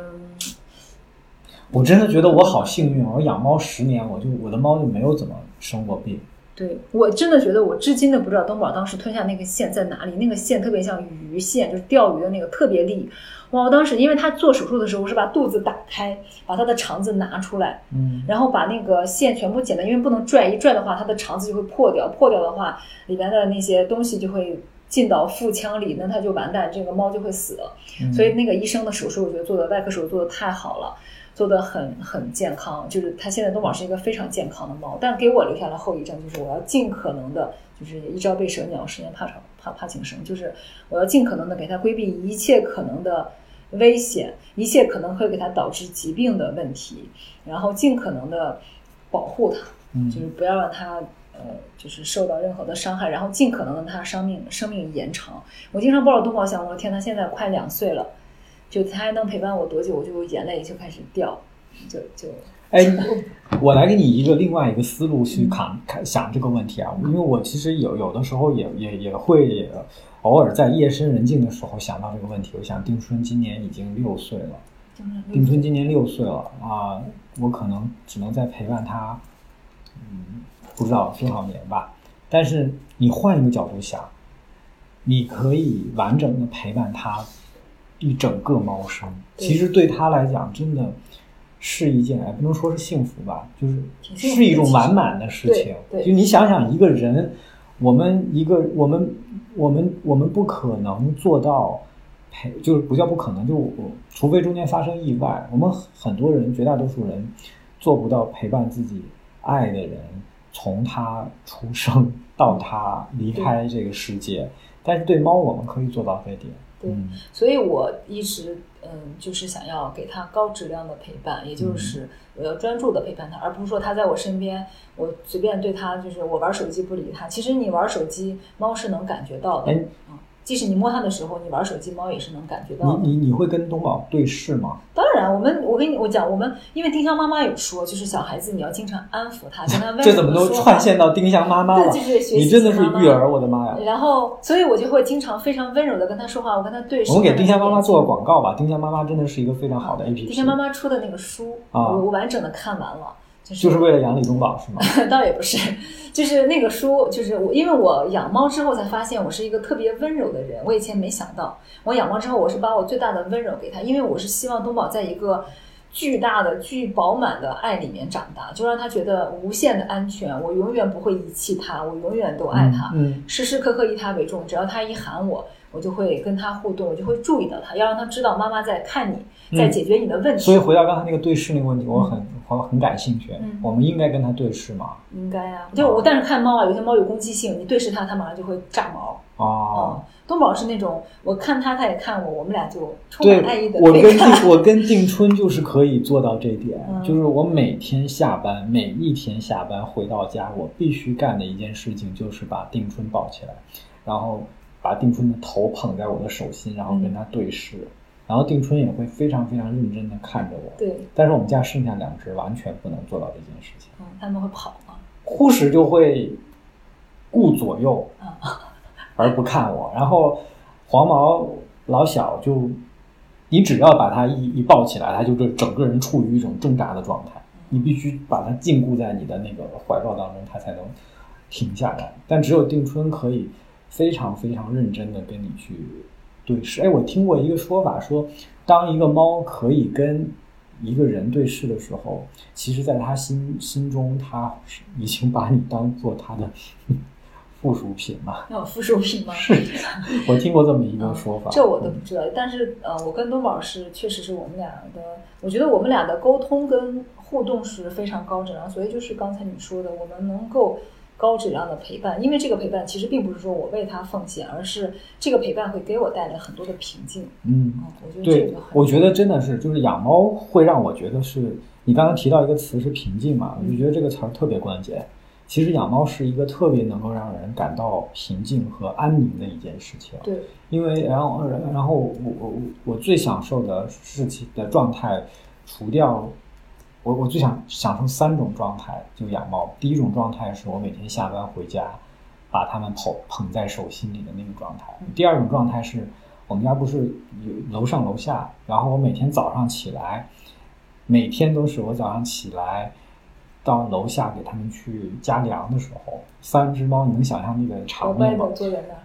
我真的觉得我好幸运，我养猫十年，我就我的猫就没有怎么生过病。对我真的觉得，我至今都不知道东宝当时吞下那个线在哪里，那个线特别像鱼线，就是钓鱼的那个特别利。哇，我当时因为他做手术的时候，我是把肚子打开，把他的肠子拿出来，嗯然后把那个线全部剪了，因为不能拽，一拽的话，它的肠子就会破掉，破掉的话，里边的那些东西就会进到腹腔里，那它就完蛋，这个猫就会死了。嗯所以那个医生的手术，我觉得做的外科手术做的太好了，做的很很健康，就是它现在东宝是一个非常健康的猫，但给我留下了后遗症，就是我要尽可能的，就是一朝被蛇咬，十年怕草怕怕井绳，就是我要尽可能的给它规避一切可能的危险，一切可能会给它导致疾病的问题，然后尽可能的保护它，嗯就是不要让它呃，就是受到任何的伤害，然后尽可能的让它生命生命延长。我经常抱着东宝想，我的天，他现在快两岁了，就他还能陪伴我多久？我就眼泪就开始掉，就就哎，我来给你一个另外一个思路去看看想这个问题啊，因为我其实有有的时候也也也会偶尔在夜深人静的时候想到这个问题。我想丁春今年已经六岁了，就是定春今年六岁了啊，我可能只能再陪伴他，嗯，不知道多少年吧。但是你换一个角度想，你可以完整的陪伴他一整个猫生，其实对他来讲真的是一件，哎，不能说是幸福吧，就是是一种其实完满的事情。对对就你想想，一个人，我们一个我们我们我们不可能做到陪，就是不叫不可能，就我除非中间发生意外，我们很多人，绝大多数人做不到陪伴自己爱的人，从他出生到他离开这个世界。但是对猫，我们可以做到这点。对嗯所以我一直嗯，就是想要给他高质量的陪伴，也就是我要专注的陪伴他，而不是说他在我身边，我随便对他就是我玩手机不理他。其实你玩手机，猫是能感觉到的。即使你摸它的时候，你玩手机，猫也是能感觉到。你你你会跟东宝对视吗？当然，我们我跟你我讲，我们因为丁香妈妈有说，就是小孩子你要经常安抚他，跟他这怎么都串线到丁香妈妈了？对就是学习你真的是育儿，我的妈呀！然后，所以我就会经常非常温柔的跟他说话，我跟他对视。我们给丁香妈妈做个广告吧，丁香妈妈真的是一个非常好的 APP。丁香妈妈出的那个书，啊我我完整的看完了，就是就是为了养李东宝是吗？倒也不是，就是那个书，就是我，因为我养猫之后才发现我是一个特别温柔的人。我以前没想到，我养猫之后，我是把我最大的温柔给它，因为我是希望东宝在一个巨大的、巨饱满的爱里面长大，就让他觉得无限的安全。我永远不会遗弃他，我永远都爱他，嗯，时时刻刻以他为重。只要他一喊我，我就会跟他互动，我就会注意到他，要让他知道妈妈在看你，在解决你的问题。所以回到刚才那个对视那个问题，我很我很感兴趣嗯。我们应该跟他对视吗？应该啊，就我但是看猫啊，有些猫有攻击性，你对视它，它马上就会炸毛。哦，东宝是那种我看它，它也看我，我们俩就充满爱意的，我跟。定我跟定春就是可以做到这点，嗯就是我每天下班，每一天下班回到家，我必须干的一件事情就是把定春抱起来，然后把定春的头捧在我的手心，然后跟他对视，然后定春也会非常非常认真的看着我。对，但是我们家剩下两只完全不能做到这件事情。嗯，他们会跑吗？护士就会顾左右啊，而不看我。然后黄毛老小就，你只要把它一一抱起来，它就这整个人处于一种挣扎的状态。你必须把它禁锢在你的那个怀抱当中，它才能停下来。但只有定春可以非常非常认真的跟你去对视。哎，我听过一个说法，说当一个猫可以跟一个人对视的时候，其实在他心心中，他已经把你当做他的附属品了。有附属品吗？是，我听过这么一个说法。这我都不知道。但是呃，我跟东宝是确实是我们俩的，我觉得我们俩的沟通跟互动是非常高质量。所以就是刚才你说的，我们能够高质量的陪伴，因为这个陪伴其实并不是说我为他奉献，而是这个陪伴会给我带来很多的平静。嗯，我觉得这个很，我觉得真的是，就是养猫会让我觉得是，你刚刚提到一个词是平静嘛，我就觉得这个词儿特别关键。其实养猫是一个特别能够让人感到平静和安宁的一件事情。对，因为然后然后我我我最享受的事情的状态，除掉我我最想享受三种状态，就养猫。第一种状态是我每天下班回家，把它们捧捧在手心里的那个状态。第二种状态是我们家不是有楼上楼下，然后我每天早上起来，每天都是我早上起来。到楼下给它们去加粮的时候，三只猫，你能想象那个场面吗？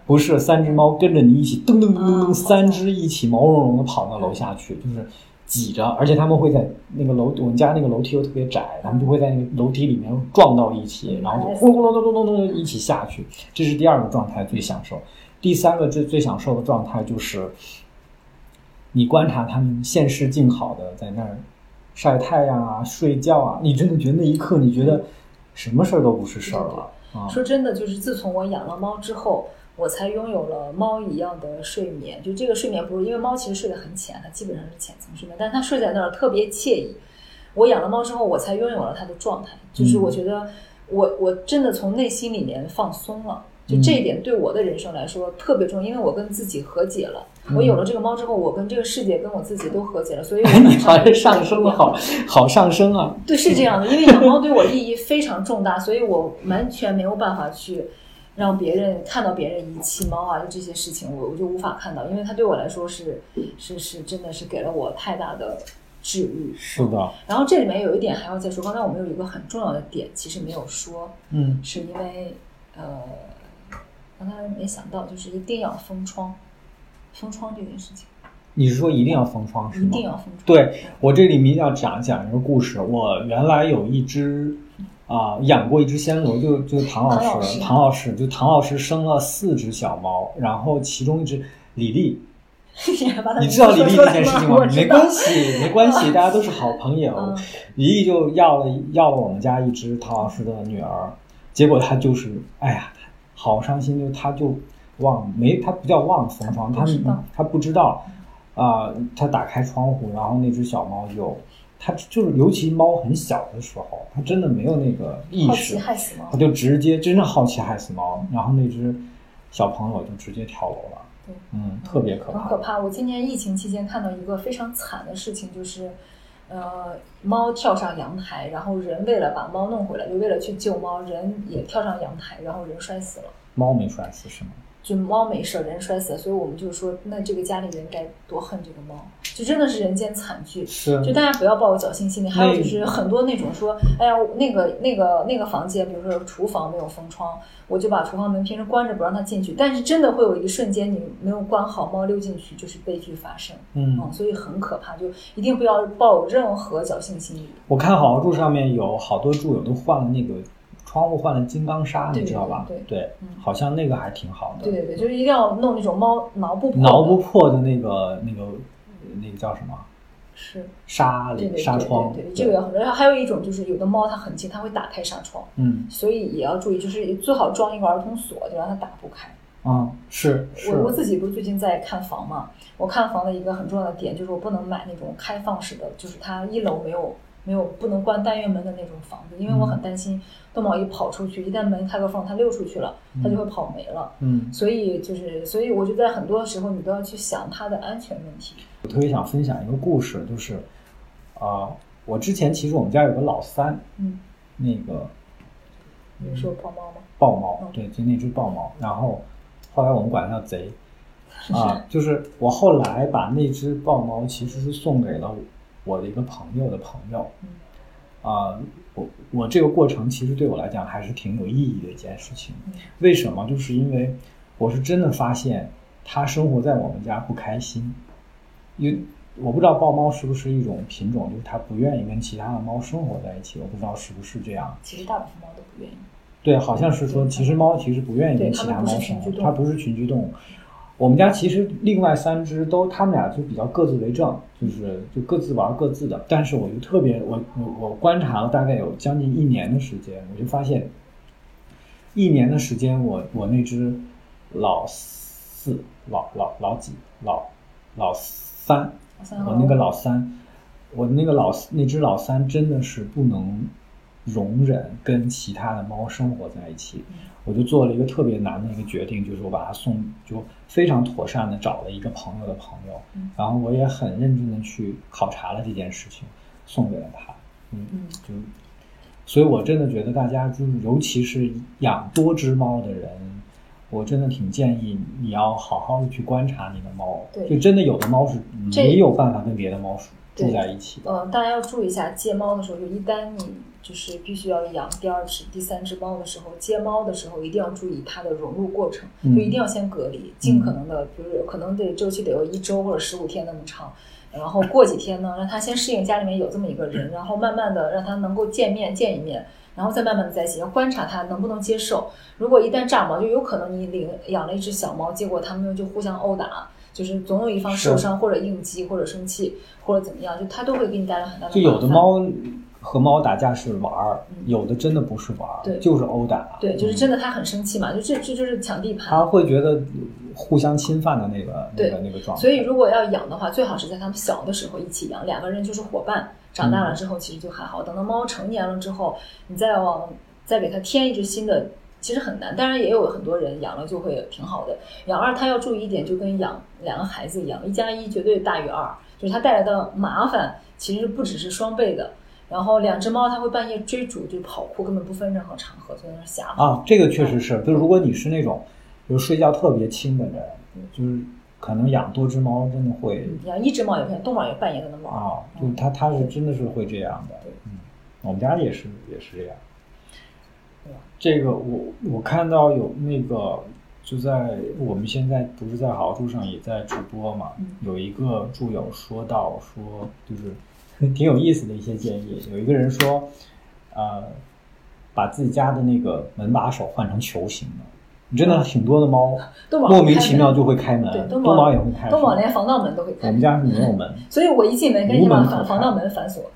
不是，三只猫跟着你一起噔噔噔噔噔，三只一起毛茸茸的跑到楼下去，就是挤着，而且他们会在那个楼，我们家那个楼梯又特别窄，他们就会在那个楼梯里面撞到一起，然后就轰隆隆隆隆隆一起下去。这是第二个状态，最享受。第三个最最享受的状态就是，你观察他们现世静好的在那儿。晒太阳啊，睡觉啊，你真的觉得那一刻，你觉得什么事儿都不是事儿了啊！说真的，就是自从我养了猫之后，我才拥有了猫一样的睡眠。就这个睡眠不是因为猫其实睡得很浅，它基本上是浅层睡眠，但是它睡在那儿特别惬意。我养了猫之后，我才拥有了它的状态，就是我觉得我我真的从内心里面放松了。就这一点对我的人生来说特别重要，因为我跟自己和解了。我有了这个猫之后，我跟这个世界、跟我自己都和解了。所以，你好像上升了好好上升啊！对，是这样的。因为养猫对我意义非常重大，所以我完全没有办法去让别人看到别人遗弃猫啊，就这些事情，我我就无法看到，因为它对我来说是是是，真的是给了我太大的治愈。是的。然后这里面有一点还要再说，刚才我们有一个很重要的点，其实没有说，嗯，是因为呃，刚才没想到，就是一定要封窗。封窗这件事情，你是说一定要封窗是吗？一定要封窗。对我这里面要讲讲一个故事。我原来有一只啊，养过一只暹罗，就就唐老师，唐老师就唐老师生了四只小猫，然后其中一只李丽，你知道李丽这件事情吗？没关系，没关系，大家都是好朋友。李丽就要了要了我们家一只唐老师的女儿，结果她就是哎呀，好伤心，就她就。忘没，她不叫忘封窗，她她不知道，啊，它打开窗户，然后那只小猫就，它就是，尤其猫很小的时候，它真的没有那个意识，它就直接真的好奇害死猫，然后那只小朋友就直接跳楼了，对嗯，特别可怕，很可怕。我今年疫情期间看到一个非常惨的事情，就是，呃，猫跳上阳台，然后人为了把猫弄回来，就为了去救猫，人也跳上阳台，然后人摔死了。猫没摔死是吗？就猫没事，人摔死了，所以我们就说，那这个家里人该多恨这个猫，就真的是人间惨剧。是，就大家不要抱有侥幸心理。还有就是很多那种说，哎呀，那个那个那个房间，比如说厨房没有封窗，我就把厨房门平时关着不让它进去。但是真的会有一瞬间，你没有关好，猫溜进去，就是悲剧发生。嗯，所以很可怕，就一定不要抱有任何侥幸心理。我看好住上面有好多住友都换了那个。窗户换了金刚砂，你知道吧？对对，好像那个还挺好的。对对对，就是一定要弄那种猫挠不破、挠不破的那个那个那个叫什么？是纱纱窗。对对，这个要很。重要还有一种就是有的猫它很近，它会打开纱窗。嗯，所以也要注意，就是最好装一个儿童锁，就让它打不开。啊，是。我我自己不是最近在看房嘛？我看房的一个很重要的点就是我不能买那种开放式的，就是它一楼没有。没有不能关单元门的那种房子，因为我很担心逗猫一跑出去，一旦门开个缝，它溜出去了，它就会跑没了。嗯，所以就是，所以我觉得在很多时候你都要去想它的安全问题。我特别想分享一个故事，就是，啊、我之前其实我们家有个老三，嗯，那个你说豹猫吗？豹猫嗯，对，就那只豹猫。然后后来我们管它叫贼，啊，就是我后来把那只豹猫其实是送给了我的一个朋友的朋友，嗯啊，我我这个过程其实对我来讲还是挺有意义的一件事情。嗯为什么？就是因为我是真的发现它生活在我们家不开心，因为我不知道豹猫是不是一种品种，就是它不愿意跟其他的猫生活在一起，我不知道是不是这样。其实大部分猫都不愿意。对，好像是说，其实猫其实不愿意跟其他猫生活，它不是群居动物。我们家其实另外三只都，它们俩就比较各自为政，就是就各自玩各自的。但是我就特别，我我我观察了大概有将近一年的时间，我就发现，一年的时间我，我那只老四、老老老几、老老三，我那个老三，我那个老那只老三真的是不能容忍跟其他的猫生活在一起，我就做了一个特别难的一个决定，就是我把它送，就非常妥善的找了一个朋友的朋友，然后我也很认真的去考察了这件事情，送给了他，嗯，就，所以我真的觉得大家就是，尤其是养多只猫的人。我真的挺建议你要好好的去观察你的猫，就真的有的猫是没有办法跟别的猫住在一起。呃，大家要注意一下，接猫的时候，就一旦你就是必须要养第二只、第三只猫的时候，接猫的时候一定要注意它的融入过程，嗯、就一定要先隔离，尽可能的，比如可能得周期得有一周或者十五天那么长。然后过几天呢，让它先适应家里面有这么一个人，然后慢慢的让它能够见面见一面，然后再慢慢的在一起，要观察它能不能接受。如果一旦炸毛，就有可能你领养了一只小猫，结果它们就互相殴打，就是总有一方受伤或者应激或者生气或者怎么样，就它都会给你带来很大的。就有的猫和猫打架是玩儿，有的真的不是玩儿，对，就是殴打。对，就是真的它很生气嘛，就这这就是抢地盘。它会觉得互相侵犯的那个那个那个状态。所以如果要养的话，最好是在它们小的时候一起养，两个人就是伙伴。长大了之后其实就还好，等到猫成年了之后，你再往再给它添一只新的，其实很难。当然也有很多人养了就会挺好的。养二它要注意一点，就跟养两个孩子一样，一加一绝对大于二，就是它带来的麻烦其实不只是双倍的。然后两只猫它会半夜追逐，就跑酷，根本不分任何场合，就在那瞎跑。啊，这个确实是，就如果你是那种，就是睡觉特别轻的人，就是。可能养多只猫真的会，养一只猫也不行，动物也半夜在那玩啊，就它它是真的是会这样的，嗯，我们家也是也是这样。这个我我看到有那个就在我们现在不是在好书上也在直播嘛，有一个助友说到说就是 挺有意思的一些建议，有一个人说，呃，把自己家的那个门把手换成球形的。真的挺多的猫，莫名其妙就会开门。对，多毛也会开。东宝连防盗门都会开。我们家是没有门，所以我一进门赶紧把防防盗门反锁。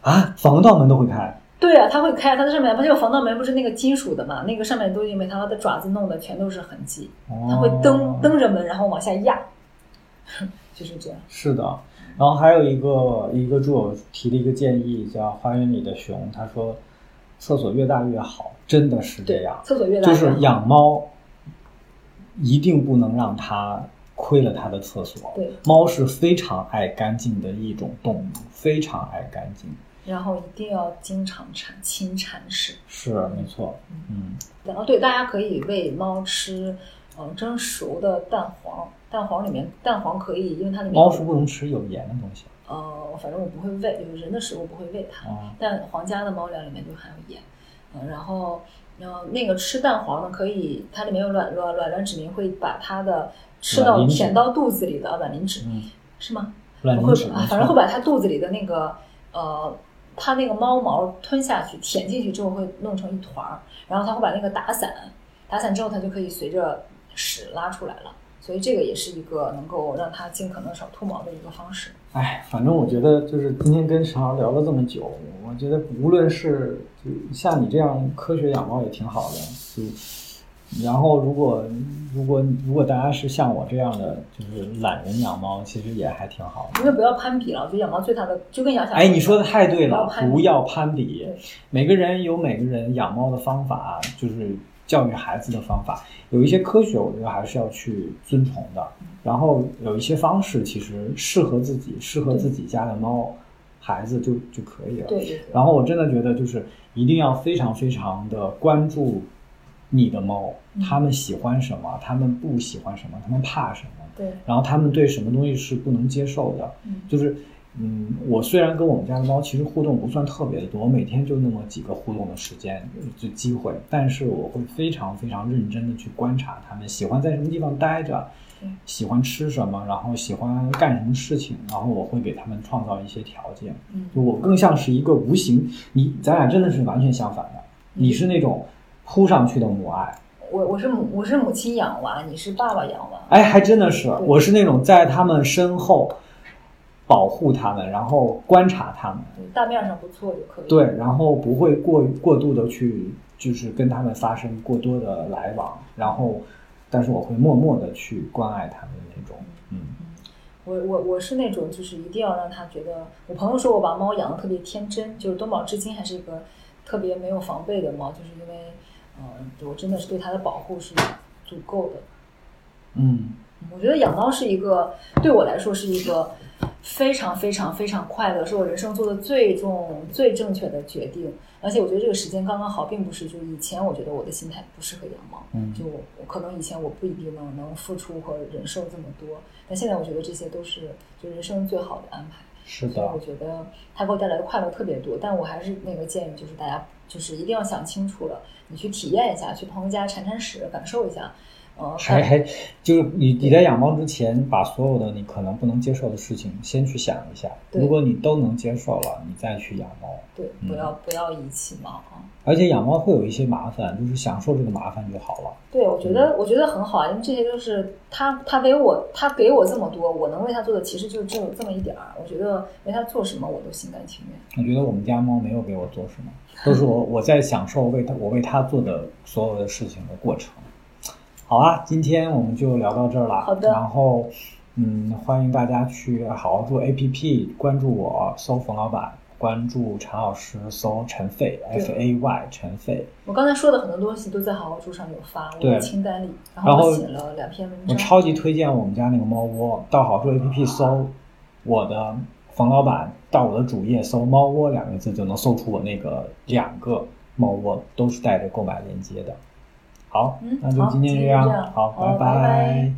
啊，防盗门都会开？对啊，它会开，它在上面，它这个防盗门不是那个金属的嘛？那个上面都因为它的爪子弄的全都是痕迹，它会蹬蹬着门，然后往下压，就是这样。是的，然后还有一个一个助友提了一个建议，叫《花园里的熊》，他说。厕所越大越好，真的是这样。厕所越大就是养猫，一定不能让它亏了它的厕所。对，猫是非常爱干净的一种动物，非常爱干净。然后一定要经常铲清铲屎。是，没错。嗯。然后对，大家可以喂猫吃，呃，蒸熟的蛋黄。蛋黄里面，蛋黄可以，因为它里面猫是不能吃有盐的东西。呃，反正我不会喂，就是人的食物不会喂它，哦、但皇家的猫粮里面就含有盐。嗯，然后，呃，那个吃蛋黄呢，可以，它里面有卵卵卵磷脂肪，会把它的吃到舔到肚子里的卵磷脂，嗯、是吗？卵磷脂，反正会把它肚子里的那个呃，它那个猫毛吞下去，舔进去之后会弄成一团儿，然后它会把那个打散，打散之后它就可以随着屎拉出来了。所以这个也是一个能够让它尽可能少脱毛的一个方式。哎，反正我觉得就是今天跟陈老聊了这么久，我觉得无论是就像你这样科学养猫也挺好的，就然后如果如果如果大家是像我这样的，就是懒人养猫，其实也还挺好的。因为不要攀比了，我觉得养猫最大的就跟养小孩。哎，你说的太对了，不要攀比。每个人有每个人养猫的方法，就是教育孩子的方法。有一些科学，我觉得还是要去遵从的。然后有一些方式，其实适合自己，适合自己家的猫孩子就就可以了。对对对，然后我真的觉得，就是一定要非常非常的关注你的猫，嗯。它们喜欢什么，它们不喜欢什么，它们怕什么，对，然后它们对什么东西是不能接受的。嗯。就是，嗯，我虽然跟我们家的猫其实互动不算特别的多，我每天就那么几个互动的时间就机会，但是我会非常非常认真的去观察它们喜欢在什么地方待着，喜欢吃什么，然后喜欢干什么事情，然后我会给它们创造一些条件。嗯。就我更像是一个无形，你咱俩真的是完全相反的，嗯。你是那种扑上去的母爱，我我是母我是母亲养娃，你是爸爸养娃。哎，还真的是，我是那种在他们身后保护他们，然后观察他们，大面上不错就可以。对，然后不会过过度的去就是跟他们发生过多的来往，然后但是我会默默的去关爱他们那种，嗯。我我我是那种就是一定要让他觉得，我朋友说我把猫养的特别天真，就是东宝至今还是一个特别没有防备的猫，就是因为，嗯、我真的是对它的保护是足够的。嗯我觉得养猫是一个对我来说是一个非常非常非常快乐，是我人生做的最重最正确的决定。而且我觉得这个时间刚刚好，并不是就是以前我觉得我的心态不适合养猫，嗯就我可能以前我不一定能能付出和忍受这么多，但现在我觉得这些都是就人生最好的安排。是的所以我，觉得它给我带来的快乐特别多。但我还是那个建议，就是大家就是一定要想清楚了，你去体验一下，去朋友家铲铲屎，感受一下。还还就是你你在养猫之前，把所有的你可能不能接受的事情先去想一下，对如果你都能接受了，你再去养猫。对，不要不要遗弃猫啊。而且养猫会有一些麻烦，就是享受这个麻烦就好了。对，我觉得我觉得很好啊，因为这些就是他他给我他给我这么多，我能为他做的其实就只有这么一点儿。我觉得为他做什么我都心甘情愿。我觉得我们家猫没有给我做什么，都是我我在享受为它我为它做的所有的事情的过程。好啊，今天我们就聊到这儿了。好的然后，嗯，欢迎大家去好好做 APP，关注我，搜冯老板，关注陈老师，搜陈费 F A Y 陈费。我刚才说的很多东西都在好好书上有发，我对的清单里，然然后写了两篇文章。我超级推荐我们家那个猫窝，到好好做 APP 搜我的冯老板，到我的主页搜“猫窝”两个字，就能搜出我那个两个猫窝，都是带着购买链接的。好，嗯那就今天这样，好，拜拜